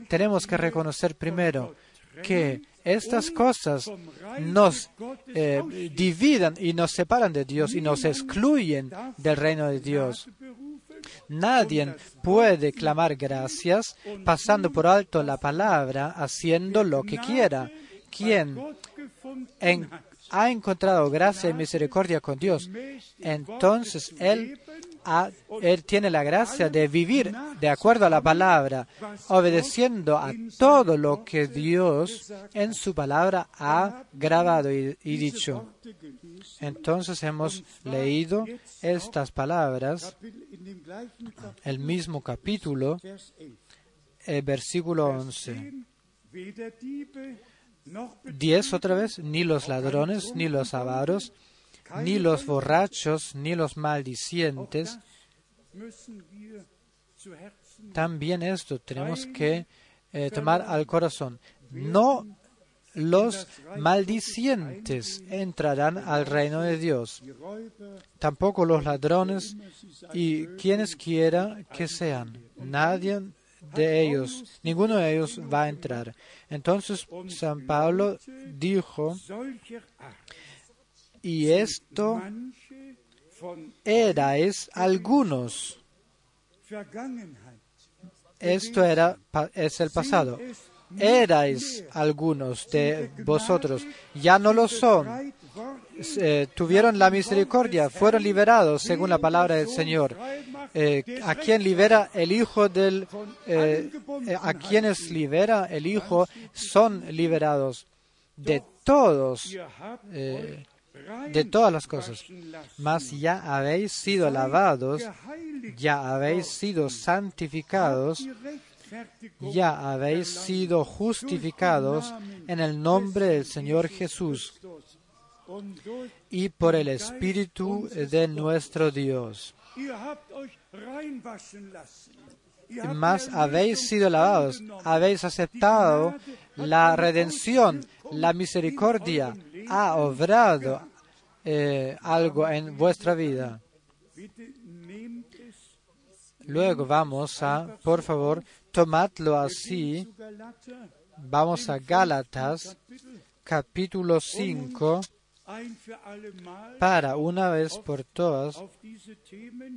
Tenemos que reconocer primero que estas cosas nos eh, dividan y nos separan de Dios y nos excluyen del reino de Dios. Nadie puede clamar gracias pasando por alto la palabra, haciendo lo que quiera. quien en- ha encontrado gracia y misericordia con Dios, entonces él, tiene la gracia de vivir de acuerdo a la palabra, obedeciendo a todo lo que Dios en su palabra ha grabado y, y dicho. Entonces hemos leído estas palabras, el mismo capítulo, el versículo 11. 10 otra vez, ni los ladrones, ni los avaros, ni los borrachos, ni los maldicientes. También esto tenemos que eh, tomar al corazón. No los maldicientes entrarán al reino de Dios, tampoco los ladrones y quienes quiera que sean. Nadie de ellos, ninguno de ellos va a entrar. Entonces San Pablo dijo, y esto erais algunos. Esto era, es el pasado. Erais algunos de vosotros, ya no lo son. Eh, tuvieron la misericordia, fueron liberados según la palabra del Señor. Eh, a quien libera el Hijo del, eh, a quienes libera el Hijo son liberados de todos, de todas las cosas. Mas ya habéis sido lavados, ya habéis sido santificados, ya habéis sido justificados en el nombre del Señor Jesús y por el Espíritu de nuestro Dios. Mas habéis sido lavados, habéis aceptado la redención, la misericordia, ha obrado eh, algo en vuestra vida. Luego vamos a, por favor, tomadlo así. Vamos a Gálatas, capítulo 5, para una vez por todas.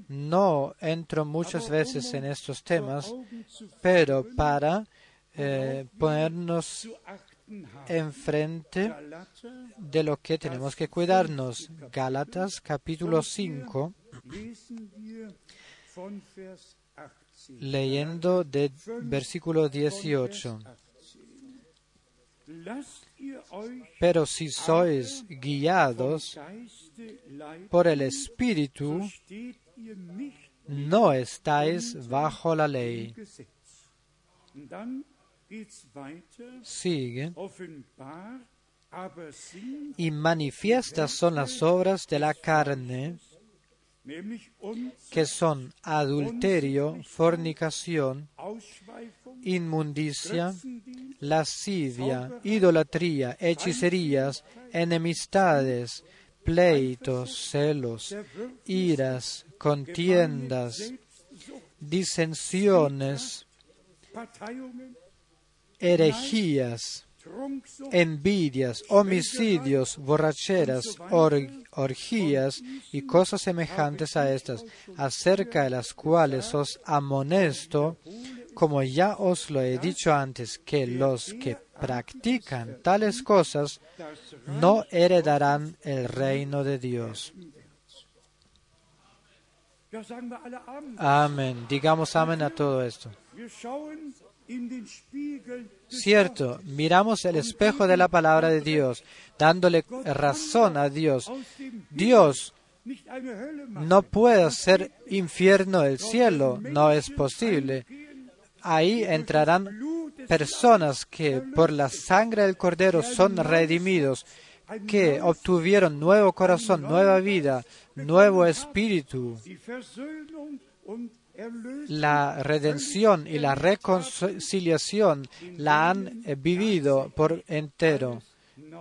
No entro muchas veces en estos temas, pero para eh, ponernos enfrente de lo que tenemos que cuidarnos. Gálatas, capítulo 5, leyendo de versículo 18. Pero si sois guiados por el Espíritu, no estáis bajo la ley. Sigue. Y manifiestas son las obras de la carne, que son adulterio, fornicación, inmundicia, lascivia, idolatría, hechicerías, enemistades, pleitos, celos, iras, contiendas, disensiones, herejías, envidias, homicidios, borracheras, or- orgías y cosas semejantes a estas, acerca de las cuales os amonesto, como ya os lo he dicho antes, que los que practican tales cosas no heredarán el reino de Dios. Amén. Digamos amén a todo esto. Cierto, miramos el espejo de la palabra de Dios, dándole razón a Dios. Dios no puede hacer infierno del cielo, no es posible. Ahí entrarán personas que por la sangre del Cordero son redimidos, que obtuvieron nuevo corazón, nueva vida, nuevo espíritu. La redención y la reconciliación la han vivido por entero,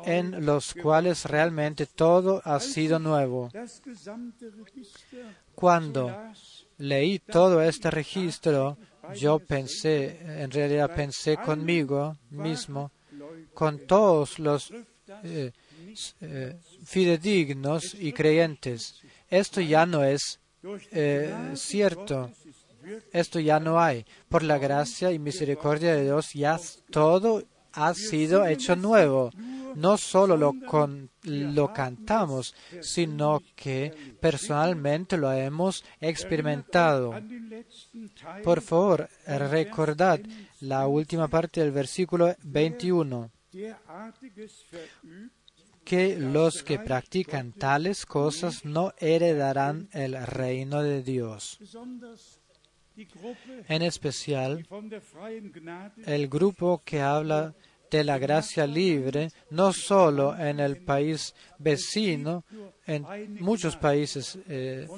en los cuales realmente todo ha sido nuevo. Cuando leí todo este registro, yo pensé, en realidad pensé conmigo mismo, con todos los eh, eh, fidedignos y creyentes. Esto ya no es eh, cierto. Esto ya no hay. Por la gracia y misericordia de Dios ya todo ha sido hecho nuevo. No solo lo, lo cantamos, sino que personalmente lo hemos experimentado. Por favor, recordad la última parte del versículo 21 que los que practican tales cosas no heredarán el reino de Dios. En especial, el grupo que habla de la gracia libre, no solo en el país vecino, en muchos países. Eh,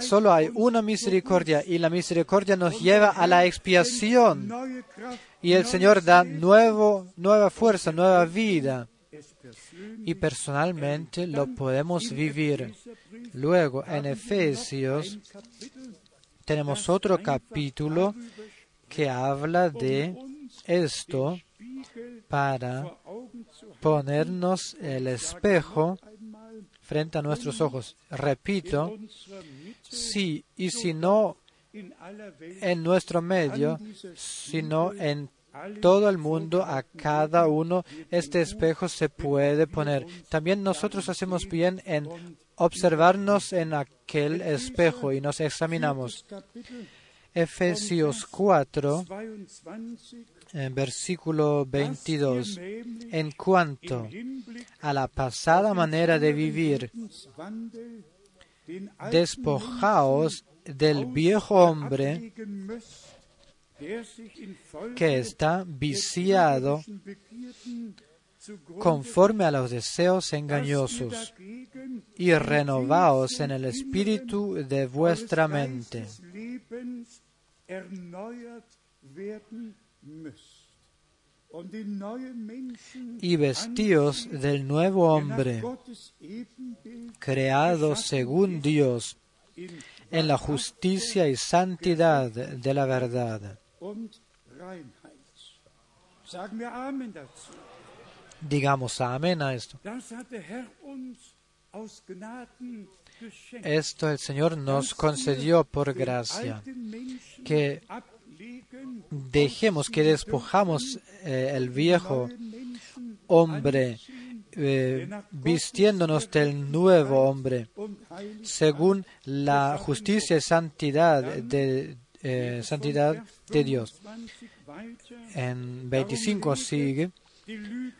solo hay una misericordia y la misericordia nos lleva a la expiación. Y el Señor da nuevo, nueva fuerza, nueva vida y personalmente lo podemos vivir. Luego, en Efesios, tenemos otro capítulo que habla de esto para ponernos el espejo frente a nuestros ojos. Repito, sí, y si no en nuestro medio, sino en todo el mundo, a cada uno, este espejo se puede poner. También nosotros hacemos bien en observarnos en aquel espejo y nos examinamos. Efesios 4, en versículo 22, en cuanto a la pasada manera de vivir, despojaos del viejo hombre que está viciado conforme a los deseos engañosos y renovaos en el espíritu de vuestra mente y vestíos del nuevo hombre, creado según Dios, en la justicia y santidad de la verdad. Digamos amén a esto. Esto el Señor nos concedió por gracia, que dejemos, que despojamos eh, el viejo hombre, eh, vistiéndonos del nuevo hombre, según la justicia y santidad de, eh, santidad de Dios. En 25 sigue,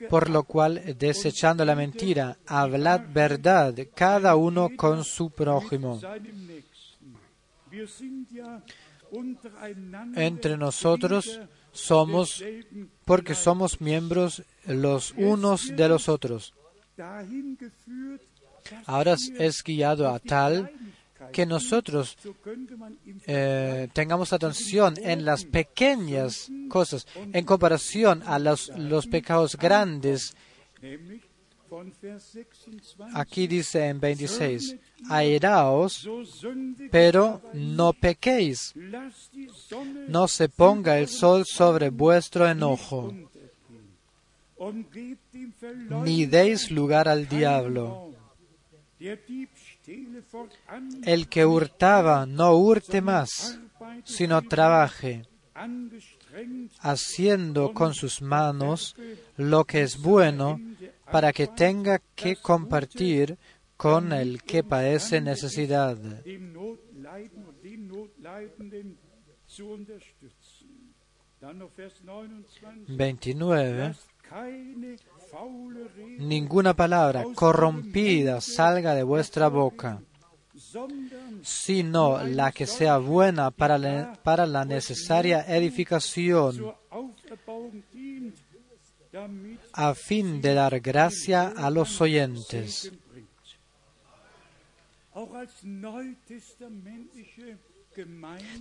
por lo cual, desechando la mentira, hablad verdad cada uno con su prójimo. Entre nosotros somos, porque somos miembros los unos de los otros. Ahora es guiado a tal que nosotros eh, tengamos atención en las pequeñas cosas en comparación a los, los pecados grandes. Aquí dice en 26, airaos, pero no pequéis. No se ponga el sol sobre vuestro enojo, ni deis lugar al diablo. El que hurtaba no hurte más, sino trabaje, haciendo con sus manos lo que es bueno para que tenga que compartir con el que padece necesidad. 29. Ninguna palabra corrompida salga de vuestra boca, sino la que sea buena para la, necesaria edificación, a fin de dar gracia a los oyentes.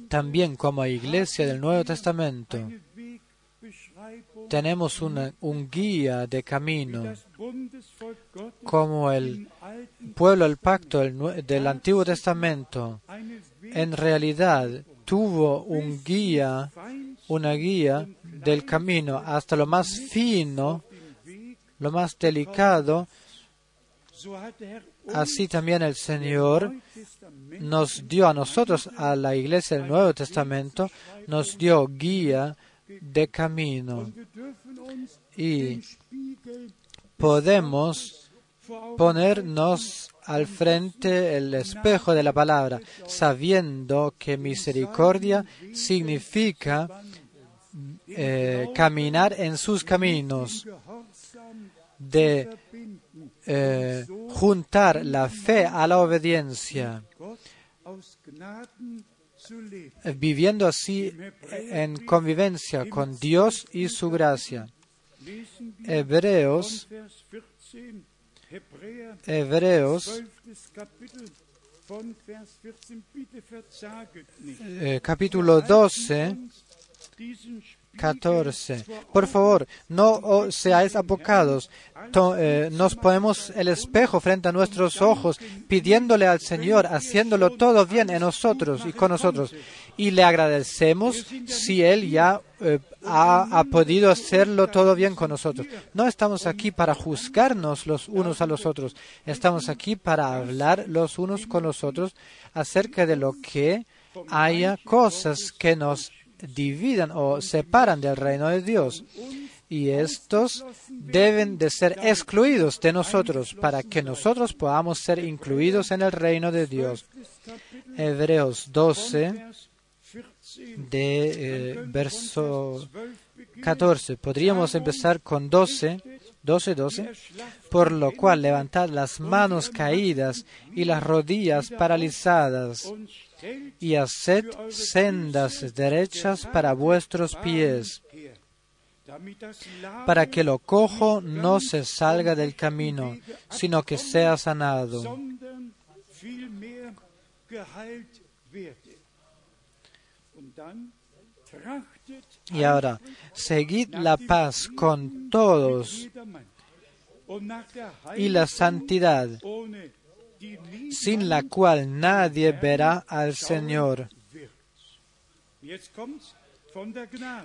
También como iglesia del Nuevo Testamento tenemos un guía de camino, como el pueblo del pacto del, Antiguo Testamento en realidad tuvo un guía, una guía del camino hasta lo más fino, lo más delicado. Así también el Señor nos dio a nosotros, a la iglesia del Nuevo Testamento, nos dio guía de camino. Y podemos ponernos al frente el espejo de la palabra, sabiendo que misericordia significa eh, caminar en sus caminos, de eh, juntar la fe a la obediencia, viviendo así en convivencia con Dios y su gracia. Hebreos, Hebreos eh, capítulo 12, 14. Por favor, no seáis abocados. Eh, nos ponemos el espejo frente a nuestros ojos, pidiéndole al Señor, haciéndolo todo bien en nosotros y con nosotros. Y le agradecemos si Él ya eh, ha, ha, podido hacerlo todo bien con nosotros. No estamos aquí para juzgarnos los unos a los otros. Estamos aquí para hablar los unos con los otros acerca de lo que haya cosas que nos dividan o separan del reino de Dios. Y estos deben de ser excluidos de nosotros para que nosotros podamos ser incluidos en el reino de Dios. Hebreos 12, de eh, verso 14. Podríamos empezar con 12, 12, 12. Por lo cual levantad las manos caídas y las rodillas paralizadas y haced sendas derechas para vuestros pies, para que lo cojo no se salga del camino, sino que sea sanado. Y ahora, seguid la paz con todos y la santidad, sin la cual nadie verá al Señor.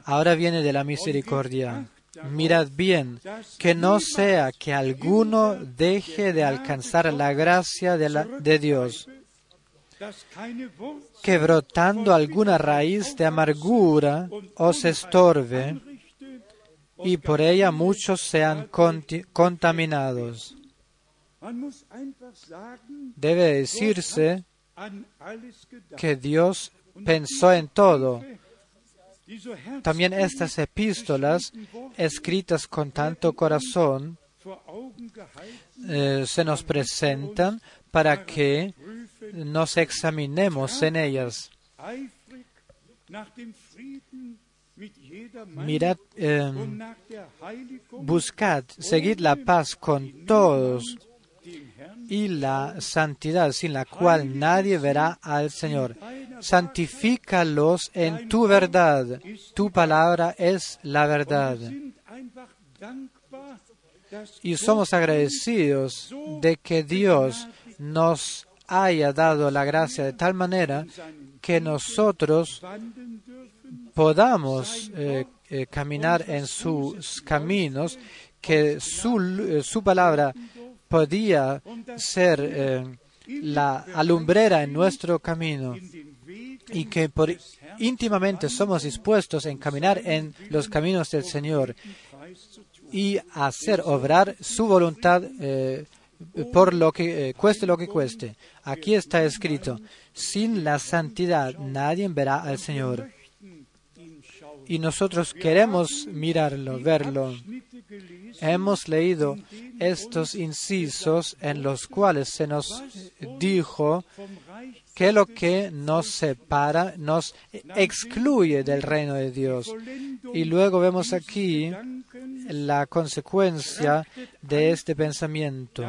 Ahora viene de la misericordia. Mirad bien, que no sea que alguno deje de alcanzar la gracia de, Dios, que brotando alguna raíz de amargura os estorbe y por ella muchos sean contaminados. Debe decirse que Dios pensó en todo. También estas epístolas, escritas con tanto corazón, eh, se nos presentan para que nos examinemos en ellas. Mirad, em, buscad, seguid la paz con todos y la santidad sin la cual nadie verá al Señor. Santifícalos en tu verdad. Tu palabra es la verdad. Y somos agradecidos de que Dios nos haya dado la gracia de tal manera que nosotros podamos eh, eh, caminar en sus caminos, que su, eh, su palabra podía ser eh, la alumbrera en nuestro camino y que íntimamente somos dispuestos a caminar en los caminos del Señor y hacer obrar su voluntad eh, por lo que eh, cueste lo que cueste. Aquí está escrito, sin la santidad nadie verá al Señor. Y nosotros queremos mirarlo, verlo. Hemos leído estos incisos en los cuales se nos dijo que lo que nos separa nos excluye del reino de Dios. Y luego vemos aquí la consecuencia de este pensamiento.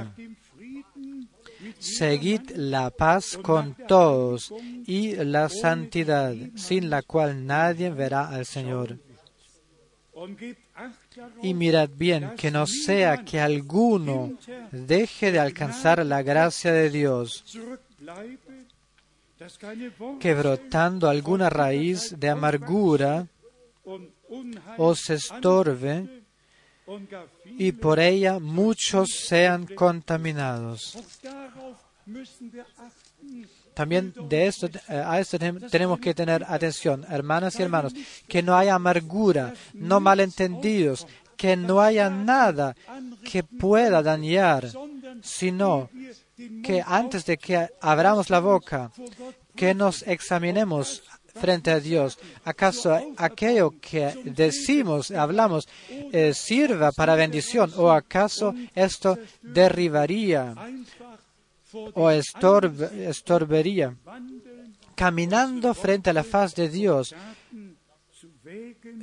Seguid la paz con todos y la santidad, sin la cual nadie verá al Señor. Y mirad bien que no sea que alguno deje de alcanzar la gracia de Dios, que brotando alguna raíz de amargura os estorbe y por ella muchos sean contaminados. También de esto, eh, a esto tenemos que tener atención, hermanas y hermanos, que no haya amargura, no malentendidos, que no haya nada que pueda dañar, sino que antes de que abramos la boca, que nos examinemos frente a Dios. ¿Acaso aquello que decimos, hablamos, eh, sirva para bendición o acaso esto derribaría o estorbería? Caminando frente a la faz de Dios,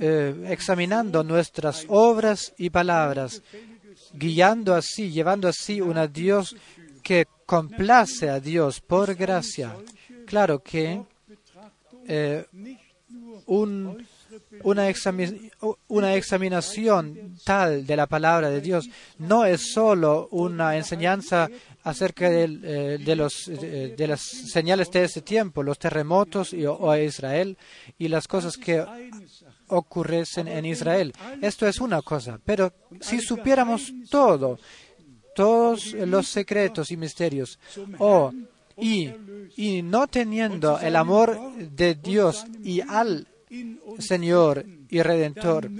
eh, examinando nuestras obras y palabras, guiando así, llevando así una Dios que complace a Dios por gracia. Claro que eh, una, examinación tal de la palabra de Dios no es solo una enseñanza acerca de, eh, de, los, eh, las señales de ese tiempo, los terremotos y, o Israel y las cosas que ocurriesen en Israel. Esto es una cosa, pero si supiéramos todo, todos los secretos y misterios, o y, y no teniendo el amor de Dios y al Señor y Redentor,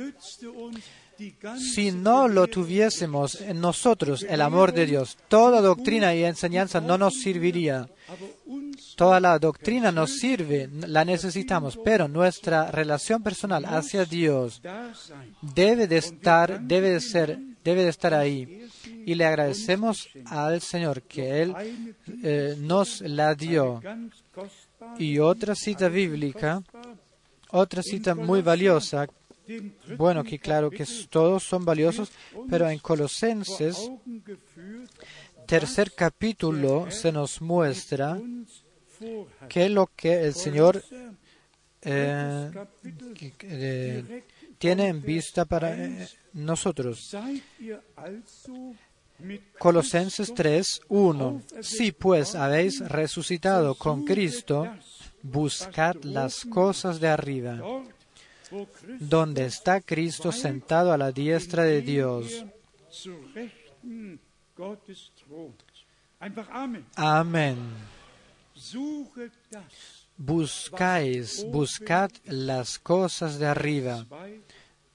si no lo tuviésemos en nosotros, el amor de Dios, toda doctrina y enseñanza no nos serviría. Toda la doctrina nos sirve, la necesitamos, pero nuestra relación personal hacia Dios debe de estar, debe de ser, debe de estar ahí. Y le agradecemos al Señor que Él eh, nos la dio. Y otra cita bíblica, otra cita muy valiosa bueno, que claro que todos son valiosos, pero en Colosenses, tercer capítulo, se nos muestra que lo que el Señor eh, eh, tiene en vista para nosotros. Colosenses 3, 1. Si pues habéis resucitado con Cristo, buscad las cosas de arriba donde está Cristo sentado a la diestra de Dios. Amén. Buscáis, buscad las cosas de arriba.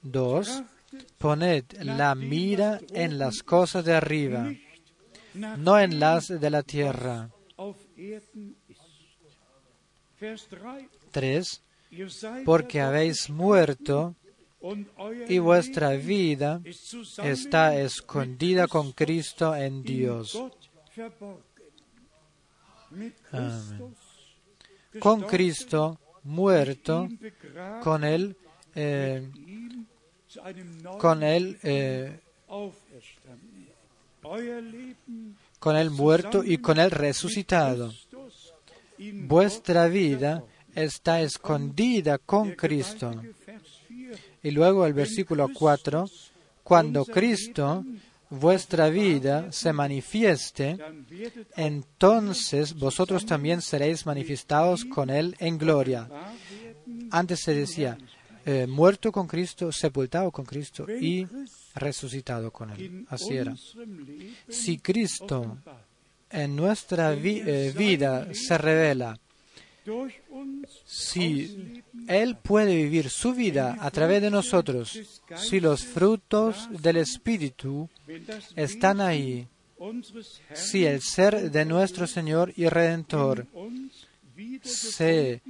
Dos, poned la mira en las cosas de arriba, no en las de la tierra. Tres, porque habéis muerto y vuestra vida está escondida con Cristo en Dios. Con Cristo muerto, con Él, eh, con Él, eh, con Él muerto y con Él resucitado. Vuestra vida está escondida con Cristo. Y luego el versículo 4, cuando Cristo, vuestra vida, se manifieste, entonces vosotros también seréis manifestados con Él en gloria. Antes se decía, eh, muerto con Cristo, sepultado con Cristo y resucitado con Él. Así era. Si Cristo en nuestra eh, vida se revela, si Él puede vivir su vida a través de nosotros, si los frutos del Espíritu están ahí, si el ser de nuestro Señor y Redentor se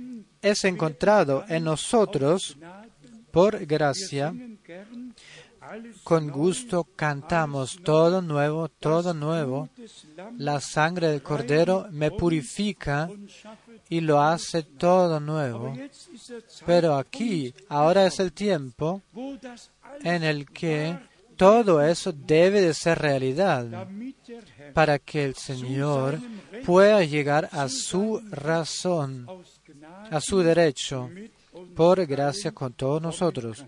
es encontrado en nosotros por gracia, con gusto cantamos todo nuevo, todo nuevo. La sangre del Cordero me purifica y lo hace todo nuevo. Pero aquí, ahora es el tiempo en el que todo eso debe de ser realidad para que el Señor pueda llegar a su razón, a su derecho, por gracia con todos nosotros.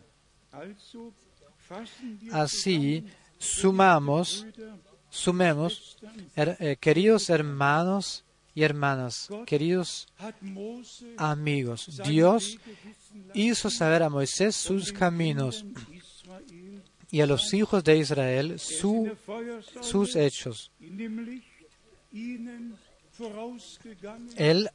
Así, sumamos, sumemos, eh, queridos hermanos y hermanas, queridos amigos, Dios hizo saber a Moisés sus caminos y a los hijos de Israel sus hechos. Él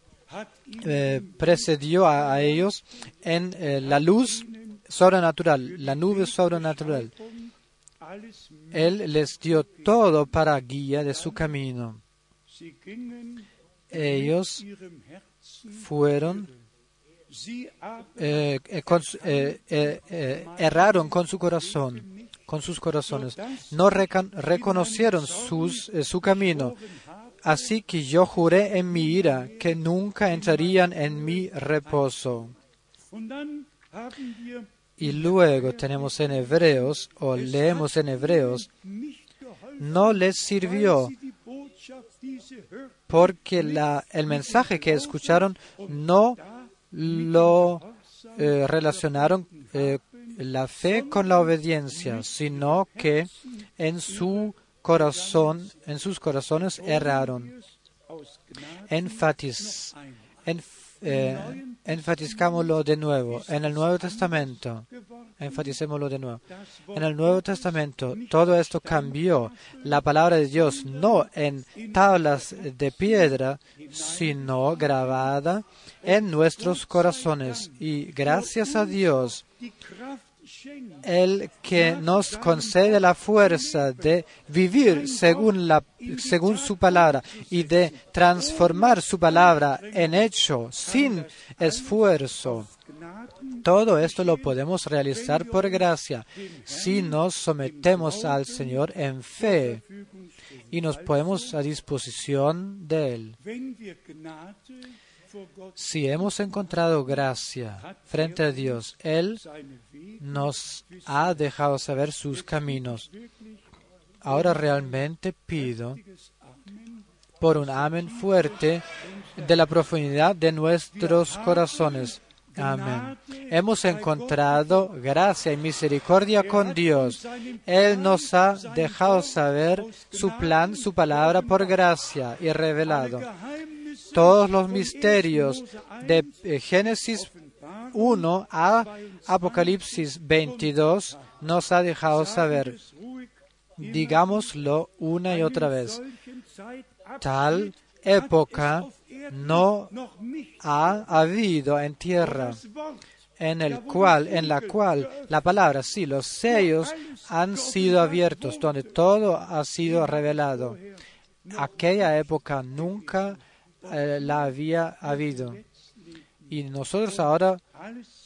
eh, precedió a, ellos en eh, la luz sobrenatural, la nube sobrenatural. Él les dio todo para guía de su camino. Ellos fueron, eh, erraron con su corazón, con sus corazones. No reconocieron su camino. Así que yo juré en mi ira que nunca entrarían en mi reposo. Y luego tenemos en Hebreos, o leemos en Hebreos, no les sirvió porque el mensaje que escucharon no lo eh, relacionaron eh, la fe con la obediencia, sino que en su corazón, en sus corazones erraron. Enfatiz, enf- eh, enfatizcámoslo de nuevo. En el Nuevo Testamento, enfaticémoslo de nuevo. En el Nuevo Testamento todo esto cambió. La palabra de Dios no en tablas de piedra, sino grabada en nuestros corazones. Y gracias a Dios, el que nos concede la fuerza de vivir según, la, según su palabra y de transformar su palabra en hecho sin esfuerzo. Todo esto lo podemos realizar por gracia si nos sometemos al Señor en fe y nos ponemos a disposición de Él. Si hemos encontrado gracia frente a Dios, Él nos ha dejado saber sus caminos. Ahora realmente pido por un amén fuerte de la profundidad de nuestros corazones. Amén. Hemos encontrado gracia y misericordia con Dios. Él nos ha dejado saber su plan, su palabra por gracia y revelado. Todos los misterios de eh, Génesis 1 a Apocalipsis 22 nos ha dejado saber. Digámoslo una y otra vez. Tal época no ha habido en tierra en el cual, en la cual la palabra, sí, los sellos han sido abiertos, donde todo ha sido revelado. Aquella época nunca eh, la había habido. Y nosotros ahora,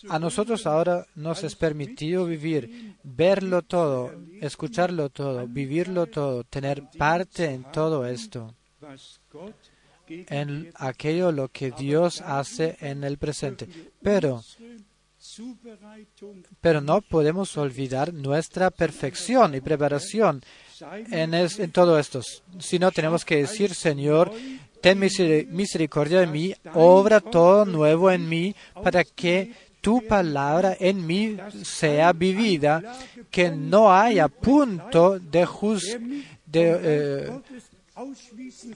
a nosotros ahora nos es permitido vivir, verlo todo, escucharlo todo, vivirlo todo, tener parte en todo esto en aquello lo que Dios hace en el presente. Pero, pero no podemos olvidar nuestra perfección y preparación en, en todo esto, sino tenemos que decir, Señor, ten miseri- misericordia de mí, obra todo nuevo en mí, para que tu palabra en mí sea vivida, que no haya punto de, de, eh,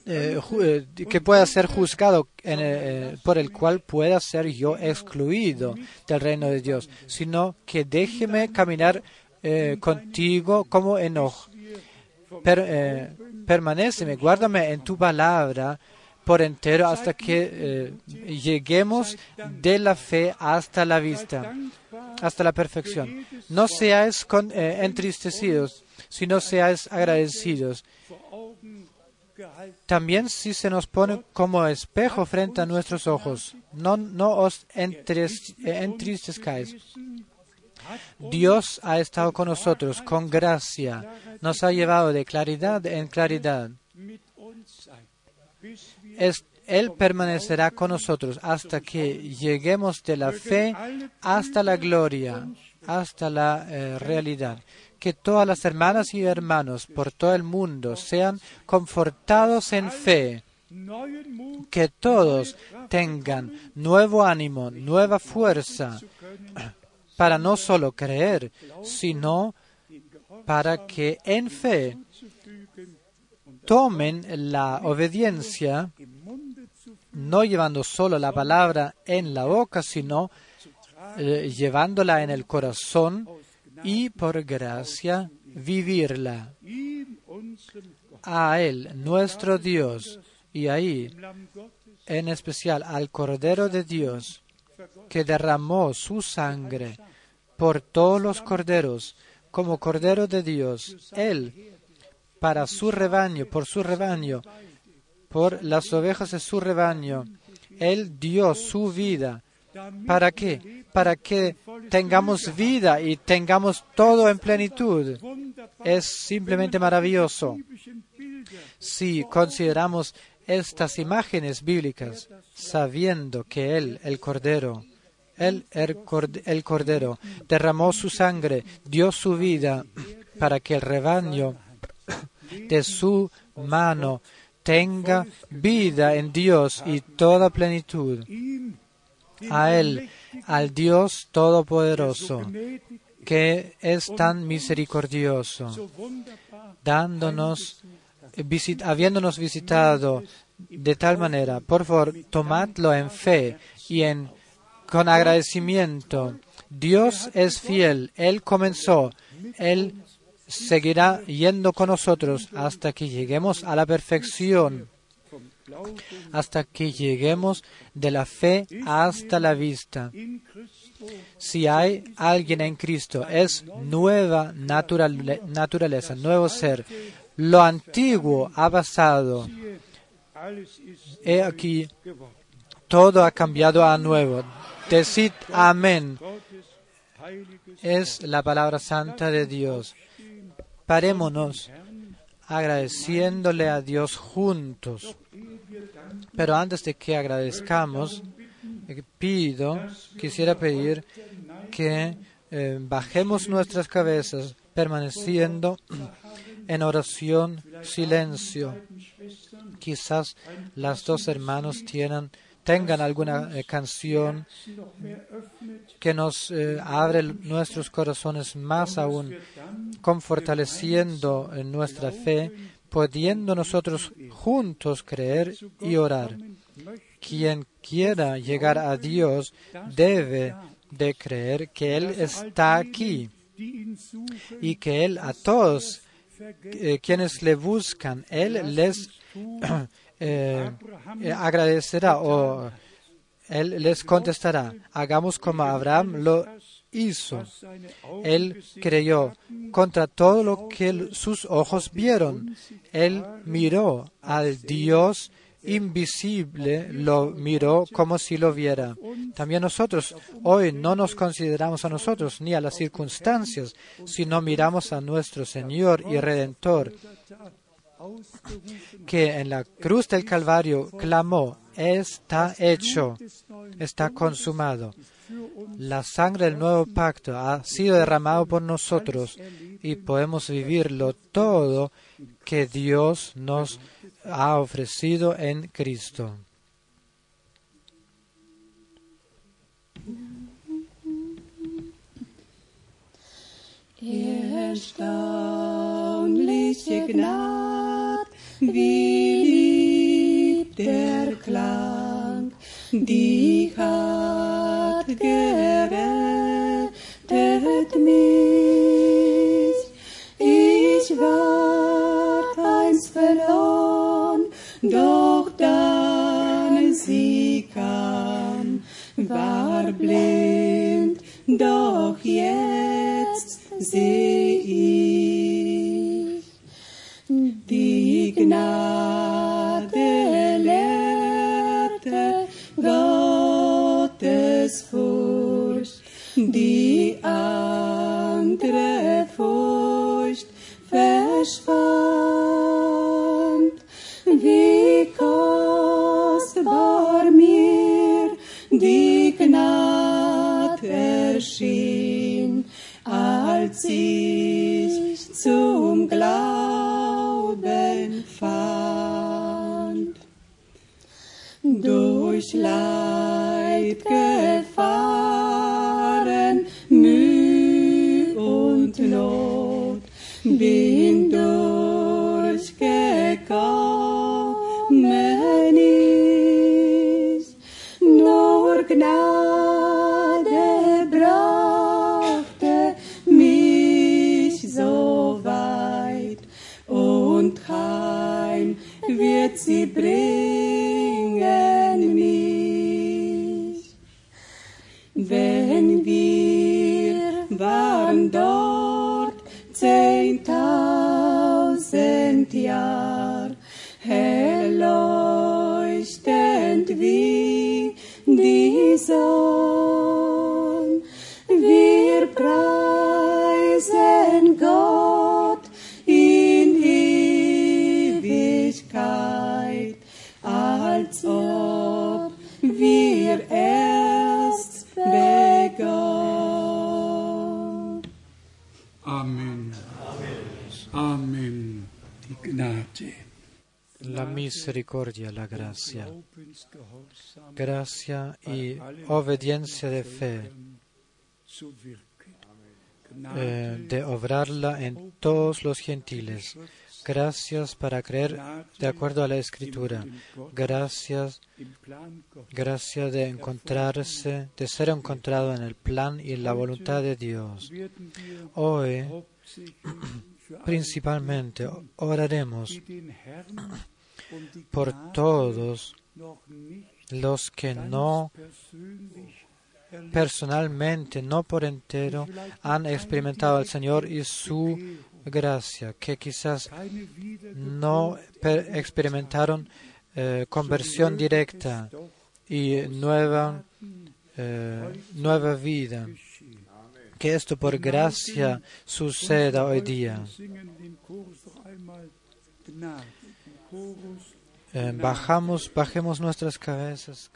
eh, eh, que pueda ser juzgado por el cual pueda ser yo excluido del reino de Dios, sino que déjeme caminar contigo como enojo. Per, eh, permanéceme, guárdame en tu palabra por entero hasta que eh, lleguemos de la fe hasta la vista, hasta la perfección. No seáis eh, entristecidos, sino seáis agradecidos. También si se nos pone como espejo frente a nuestros ojos, no, no os eh, entristezcáis. Dios ha estado con nosotros con gracia, nos ha llevado de claridad en claridad. Él permanecerá con nosotros hasta que lleguemos de la fe hasta la gloria, hasta la eh, realidad. Que todas las hermanas y hermanos por todo el mundo sean confortados en fe. Que todos tengan nuevo ánimo, nueva fuerza para no solo creer, sino para que en fe tomen la obediencia, no llevando solo la palabra en la boca, sino eh, llevándola en el corazón y por gracia vivirla. A Él, nuestro Dios, Y ahí, en especial al Cordero de Dios, que derramó su sangre por todos los corderos, como Cordero de Dios, Él, para su rebaño, por su rebaño, por las ovejas de su rebaño, Él dio su vida. ¿Para qué? Para que tengamos vida y tengamos todo en plenitud. Es simplemente maravilloso. Si consideramos estas imágenes bíblicas, sabiendo que Él, el Cordero, Él, el Cordero, derramó su sangre, dio su vida para que el rebaño de su mano tenga vida en Dios y toda plenitud. A Él, al Dios Todopoderoso, que es tan misericordioso, dándonos, habiéndonos visitado de tal manera. Por favor, tomadlo en fe y en, con agradecimiento. Dios es fiel. Él comenzó. Él seguirá yendo con nosotros hasta que lleguemos a la perfección, hasta que lleguemos de la fe hasta la vista. Si hay alguien en Cristo, es nueva naturaleza, nuevo ser. Lo antiguo ha pasado. He aquí, todo ha cambiado a nuevo. Decid amén. Es la palabra santa de Dios. Parémonos agradeciéndole a Dios juntos. Pero antes de que agradezcamos, eh, pido, quisiera pedir que eh, bajemos nuestras cabezas permaneciendo en oración, silencio. Quizás las dos hermanos tienen tengan alguna eh, canción que nos eh, abre nuestros corazones más aún, con fortaleciendo en nuestra fe, pudiendo nosotros juntos creer y orar. Quien quiera llegar a Dios debe de creer que Él está aquí y que Él a todos eh, quienes le buscan, Él les Eh, eh, agradecerá o él les contestará, hagamos como Abraham lo hizo. Él creyó contra todo lo que sus ojos vieron. Él miró al Dios invisible, lo miró como si lo viera. También nosotros hoy no nos consideramos a nosotros ni a las circunstancias, sino miramos a nuestro Señor y Redentor que en la cruz del Calvario clamó, está hecho, está consumado. La sangre del nuevo pacto ha sido derramado por nosotros y podemos vivirlo todo que Dios nos ha ofrecido en Cristo. der Klang, die hat gerettet mich. Ich war einst verloren, doch dann sie kam, war blind, doch jetzt seh ich die Gnade Gottes Furcht, die andere Furcht verschwand. Wie kostbar mir die Gnade erschien, als ich zum Glauben fand. Durch Leid gefahren, Mühe und Not, bin durchgekommen ich. Nur Gnade brachte mich so weit und heim wird sie bringen. zehntausend Jahr erleuchtend wie die Sonne. Wir preisen Gott in Ewigkeit, als ob wir erst begonnen. La misericordia, la gracia, gracia y obediencia de fe, eh, de obrarla en todos los gentiles. Gracias para creer de acuerdo a la escritura. Gracias, im Plan Gottes. gracia de encontrarse, de ser encontrado en el plan y en la voluntad de Dios. Hoy, principalmente, oraremos por todos los que no personalmente, no por entero, han experimentado al Señor y su gracia, que quizás no per- experimentaron eh, conversión directa y nueva, eh, nueva vida. Que esto por gracia suceda hoy día. Eh, bajamos, bajemos nuestras cabezas.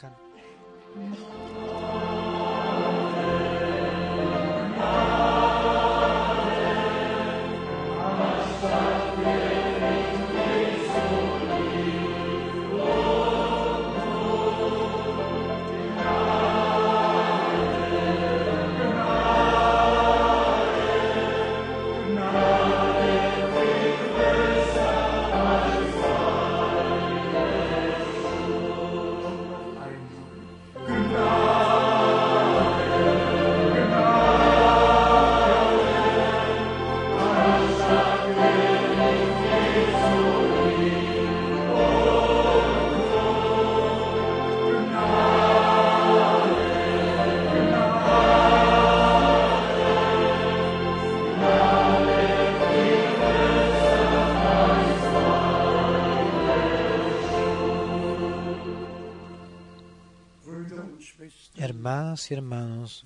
Hermanas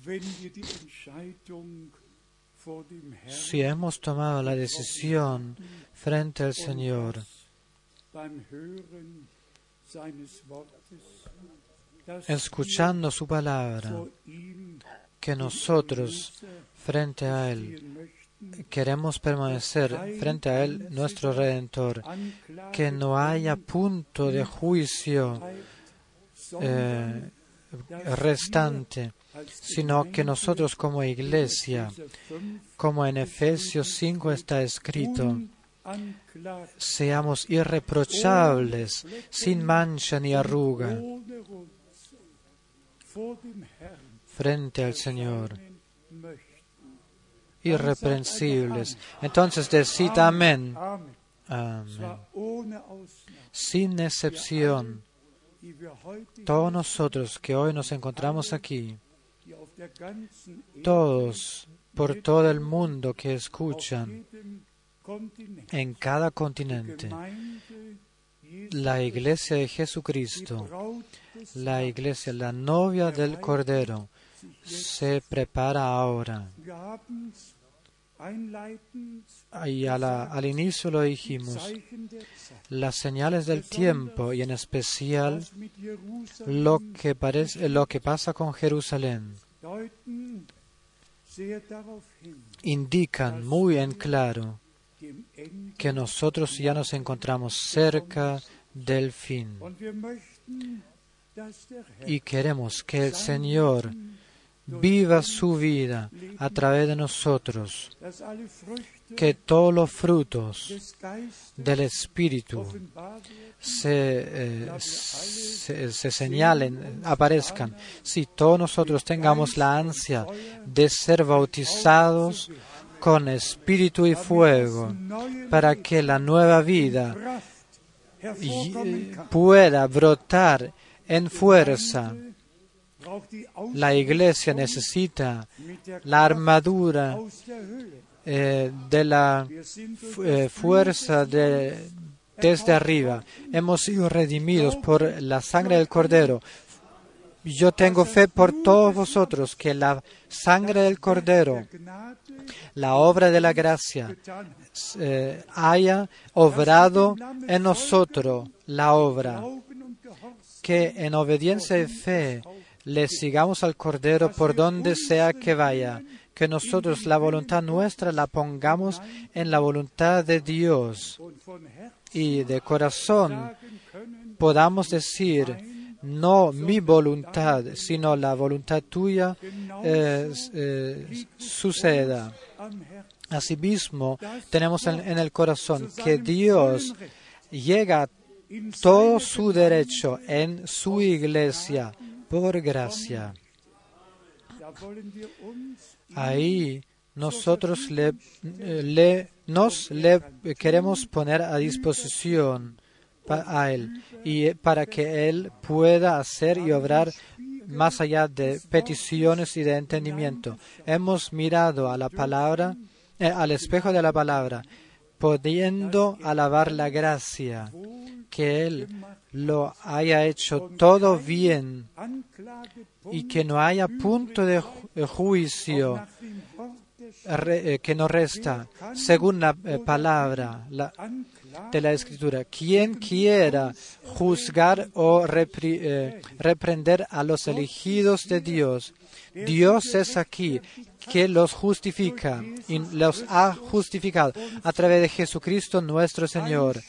y hermanos, si hemos tomado la decisión frente al Señor, escuchando su palabra, que nosotros frente a Él queremos permanecer frente a Él, nuestro Redentor, que no haya punto de juicio eh, restante, sino que nosotros como iglesia, como en Efesios 5 está escrito, seamos irreprochables, sin mancha ni arruga, frente al Señor, irreprensibles. Entonces decid amén, sin excepción. Todos nosotros que hoy nos encontramos aquí, todos por todo el mundo que escuchan en cada continente, la iglesia de Jesucristo, la iglesia, la novia del Cordero, se prepara ahora. Y al inicio lo dijimos, las señales del tiempo y en especial lo que pasa con Jerusalén indican muy en claro que nosotros ya nos encontramos cerca del fin. Y queremos que el Señor viva su vida a través de nosotros, que todos los frutos del Espíritu se, eh, se, se señalen, aparezcan. Si todos nosotros tengamos la ansia de ser bautizados con espíritu y fuego, para que la nueva vida eh, pueda brotar en fuerza. La iglesia necesita la armadura eh, de la eh, fuerza de, desde arriba. Hemos sido redimidos por la sangre del Cordero. Yo tengo fe por todos vosotros que la sangre del Cordero, la obra de la gracia, eh, haya obrado en nosotros la obra, que en obediencia y fe le sigamos al Cordero por donde sea que vaya, que nosotros la voluntad nuestra la pongamos en la voluntad de Dios y de corazón podamos decir, no mi voluntad, sino la voluntad tuya suceda. Asimismo, tenemos en, en el corazón que Dios llega todo su derecho en su iglesia por gracia. Ahí nosotros le, eh, le- nos le queremos poner a disposición a Él y eh, para que Él pueda hacer y obrar más allá de peticiones y de entendimiento. Hemos mirado a la palabra, eh, al espejo de la palabra, pudiendo alabar la gracia, que Él lo haya hecho todo bien y que no haya punto de de juicio eh, que no resta, según la eh, palabra la- de la Escritura. Quien quiera juzgar o eh, reprender a los elegidos de Dios, Dios es aquí que los justifica y los ha justificado a través de Jesucristo nuestro Señor.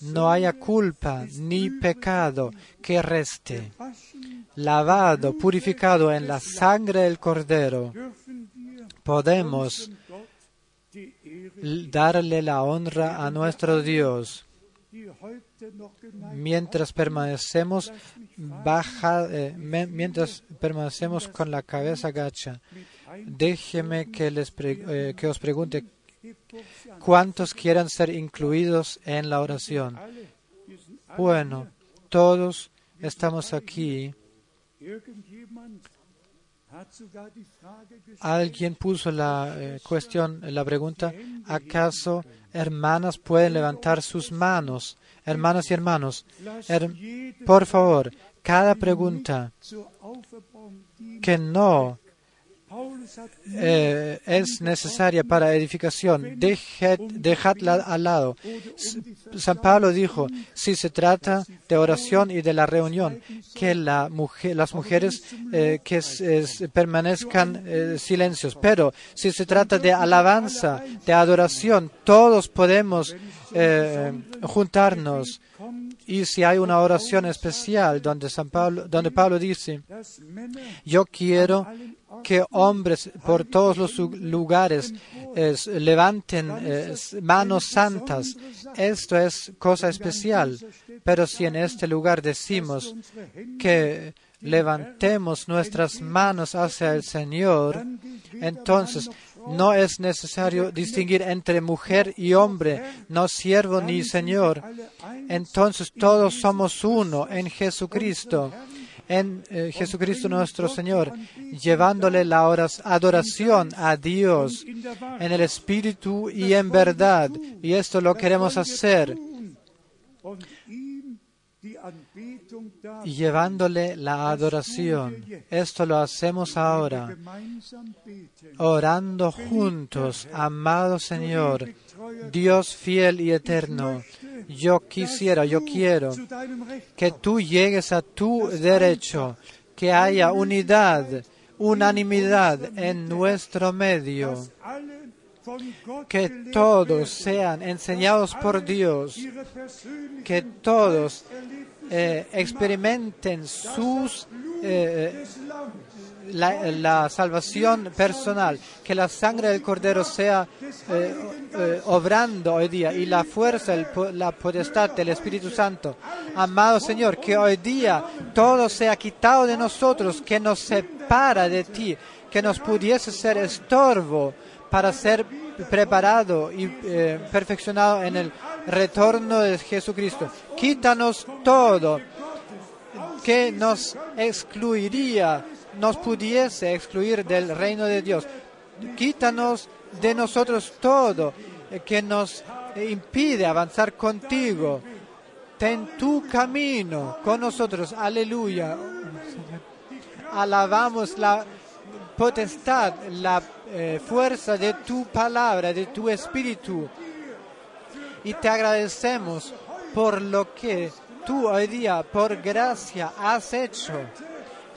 No haya culpa ni pecado que reste. Lavado, purificado en la sangre del Cordero, podemos darle la honra a nuestro Dios mientras permanecemos baja, eh, mientras permanecemos con la cabeza gacha. Déjeme que les eh, que os pregunte cuántos quieran ser incluidos en la oración. Bueno, todos estamos aquí. Alguien puso la eh, cuestión, la pregunta, ¿acaso hermanas pueden levantar sus manos? Hermanas y hermanos, her- por favor, cada pregunta que no eh, es necesaria para edificación, dejad- dejadla al lado. San Pablo dijo, si se trata de oración y de la reunión, que las mujeres eh, que permanezcan eh, silencios, pero si se trata de alabanza, de adoración, todos podemos juntarnos. Y si hay una oración especial donde San Pablo, donde Pablo dice, yo quiero que hombres por todos los lu- lugares levanten manos santas. Esto es cosa especial. Pero si en este lugar decimos que levantemos nuestras manos hacia el Señor, entonces no es necesario distinguir entre mujer y hombre, no siervo ni Señor. Entonces todos somos uno en Jesucristo en eh, Jesucristo nuestro Señor, llevándole la adoración a Dios en el Espíritu y en verdad. Y esto lo queremos hacer, llevándole la adoración. Esto lo hacemos ahora, orando juntos, amado Señor, Dios fiel y eterno. Yo quisiera, yo quiero que tú llegues a tu derecho, que haya unidad, unanimidad en nuestro medio, que todos sean enseñados por Dios, que todos eh, experimenten sus eh, la, salvación personal, que la sangre del Cordero sea eh, eh, obrando hoy día y la fuerza, el la potestad del Espíritu Santo. Amado Señor, que hoy día todo sea quitado de nosotros, que nos separa de ti, que nos pudiese ser estorbo para ser preparado y eh, perfeccionado en el retorno de Jesucristo. Quítanos todo que nos excluiría, nos pudiese excluir del reino de Dios. Quítanos de nosotros todo que nos impide avanzar contigo. Ten tu camino con nosotros. Aleluya. Alabamos la potestad, la eh, fuerza de tu palabra, de tu espíritu. Y te agradecemos por lo que tú hoy día, por gracia, has hecho.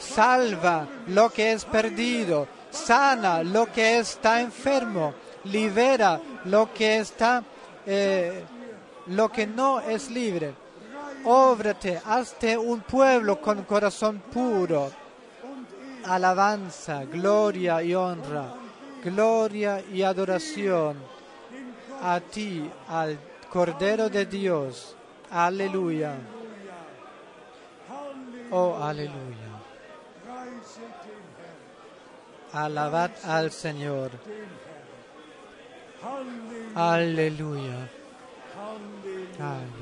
Salva lo que es perdido, sana lo que está enfermo, libera lo que está, eh, lo que no es libre. Óbrate, hazte un pueblo con corazón puro. Alabanza, gloria y honra, gloria y adoración a ti, al Cordero de Dios. Aleluya. Oh, aleluya. Alabad al Señor. Aleluya. Aleluya.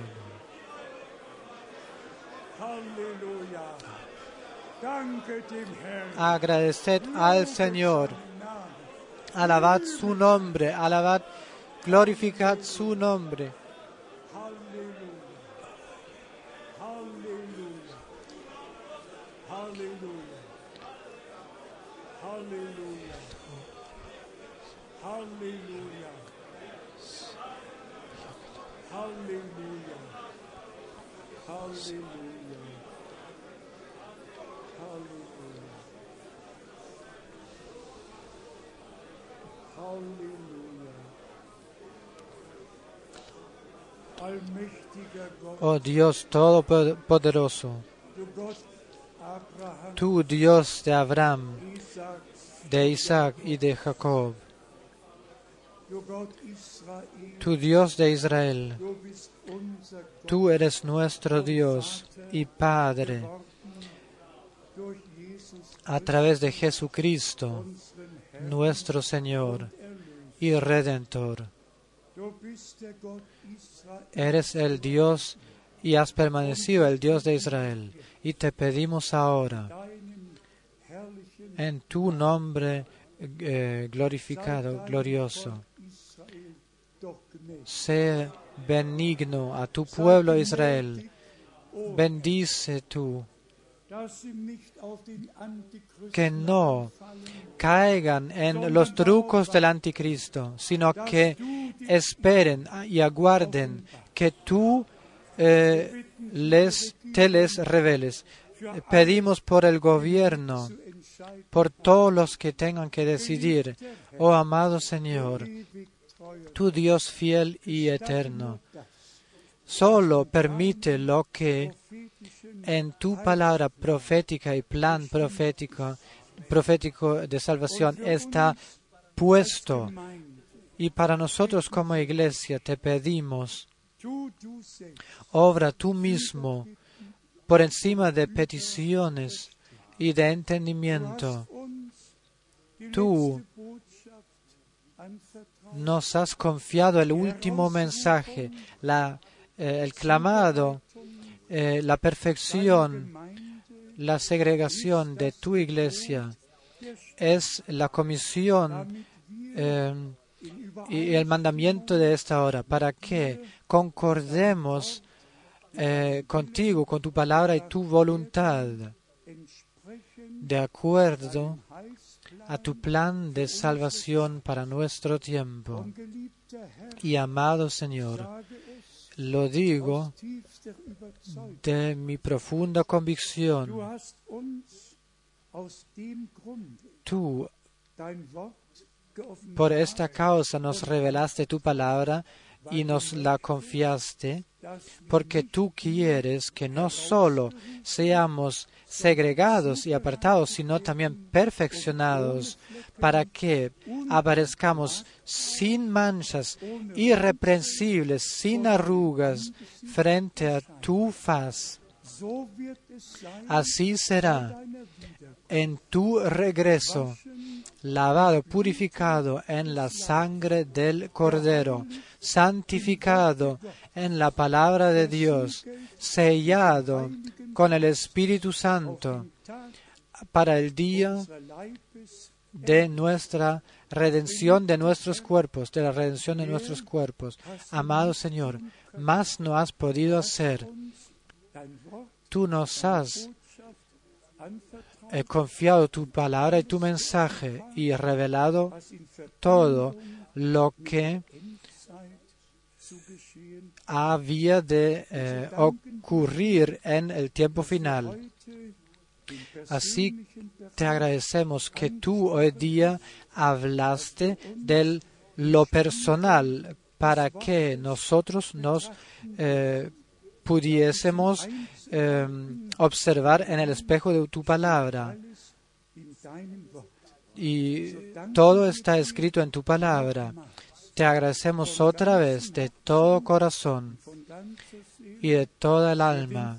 Agradeced al Señor. Alabad su nombre. Alabad, glorificad su nombre. Aleluya. Aleluya. Aleluya. Aleluya. Oh Dios Todopoderoso, tú Dios de Abraham, de Isaac y de Jacob, tú Dios de Israel, tú eres nuestro Dios y Padre a través de Jesucristo, nuestro Señor y Redentor. Eres el Dios y has permanecido el Dios de Israel. Y te pedimos ahora, en tu nombre eh, glorificado, glorioso. Sé benigno a tu pueblo Israel. Bendice tú, que no caigan en los trucos del anticristo, sino que esperen y aguarden que tú eh, les, te les reveles. Pedimos por el gobierno, por todos los que tengan que decidir. Oh amado Señor, tu Dios fiel y eterno, solo permite lo que en tu palabra profética y plan profético, profético de salvación está puesto. Y para nosotros como iglesia te pedimos, obra tú mismo por encima de peticiones y de entendimiento. Tú. Nos has confiado el último mensaje, la, eh, el clamado, eh, la perfección, la segregación de tu iglesia. Es la comisión eh, y el mandamiento de esta hora. Para que concordemos contigo, con tu palabra y tu voluntad, de acuerdo a tu plan de salvación para nuestro tiempo. Y amado Señor, lo digo de mi profunda convicción. Tú, por esta causa, nos revelaste tu palabra y nos la confiaste, porque tú quieres que no solo seamos segregados y apartados, sino también perfeccionados, para que aparezcamos sin manchas, irreprensibles, sin arrugas, frente a tu faz. Así será en tu regreso, lavado, purificado en la sangre del Cordero, santificado en la palabra de Dios, sellado con el Espíritu Santo para el día de nuestra redención de nuestros cuerpos, de la redención de nuestros cuerpos. Amado Señor, más no has podido hacer. Tú nos has anvertraut, eh, confiado tu palabra y tu mensaje y revelado todo lo que había de eh, ocurrir en el tiempo final. Así te agradecemos que tú hoy día hablaste de lo personal para que nosotros nos eh, pudiésemos eh, observar en el espejo de tu palabra. Y todo está escrito en tu palabra. Te agradecemos otra vez de todo corazón y de toda el alma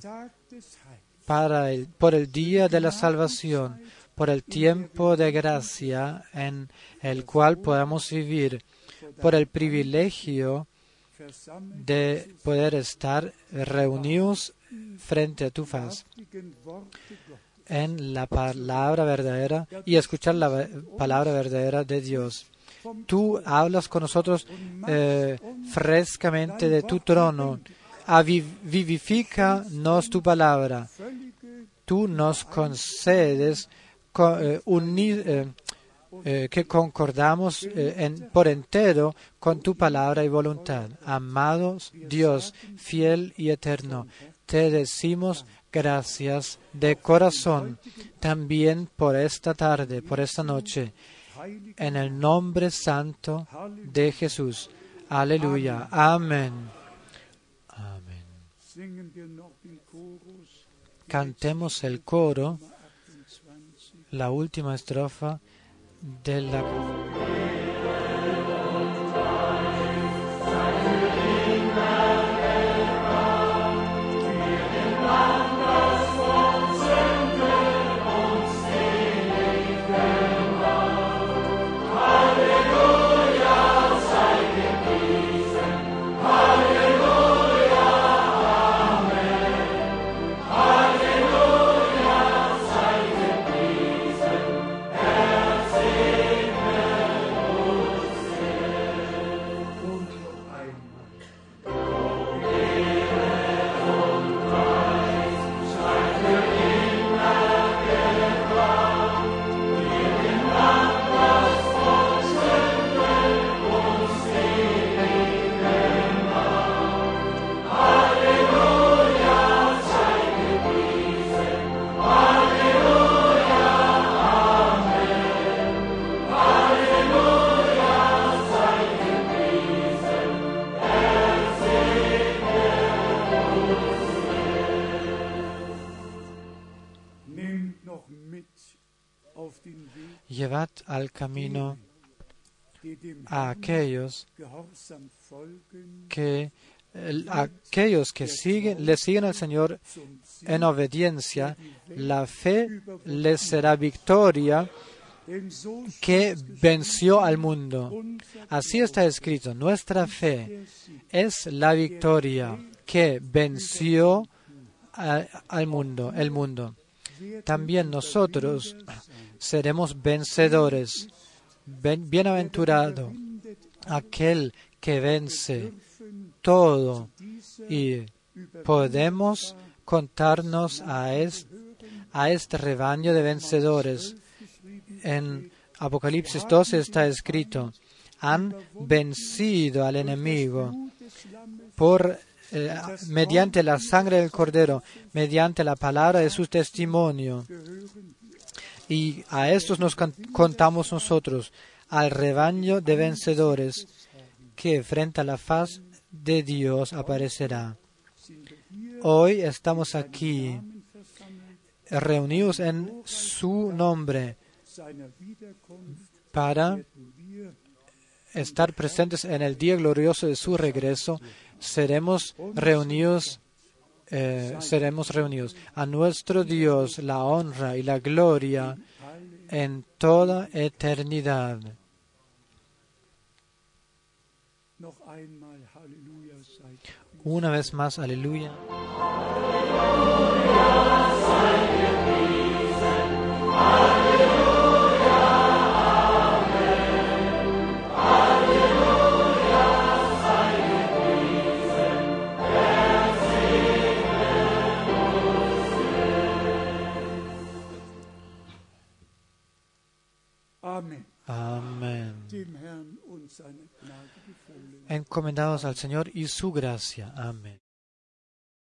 para el, por el día de la salvación, por el tiempo de gracia en el cual podamos vivir, por el privilegio de poder estar reunidos frente a tu faz en la palabra verdadera y escuchar la palabra verdadera de Dios. Tú hablas con nosotros eh, frescamente de tu trono. Vivifícanos tu palabra. Tú nos concedes co- eh, uni- eh, eh, que concordamos eh, en- por entero con tu palabra y voluntad. Amados Dios, fiel y eterno, te decimos gracias de corazón también por esta tarde, por esta noche, en el nombre santo de Jesús. Aleluya. Amén. Amén. Cantemos el coro, 28. la última estrofa de la al camino a aquellos que el- aquellos que siguen le siguen al Señor en obediencia, la fe les será victoria que venció al mundo. Así está escrito, nuestra fe es la victoria que venció al mundo, el mundo. También nosotros seremos vencedores. Bienaventurado aquel que vence todo y podemos contarnos a es- a este rebaño de vencedores. En Apocalipsis 12 está escrito, han vencido al enemigo por eh, mediante la sangre del cordero, mediante la palabra de su testimonio. Y a estos nos contamos nosotros, al rebaño de vencedores que frente a la faz de Dios aparecerá. Hoy estamos aquí reunidos en su nombre para estar presentes en el día glorioso de su regreso. Seremos reunidos, eh, seremos reunidos. A nuestro Dios la honra y la gloria en toda eternidad. Una vez más, aleluya. Alleluia, Amén. Encomendados al Señor y su gracia. Amén.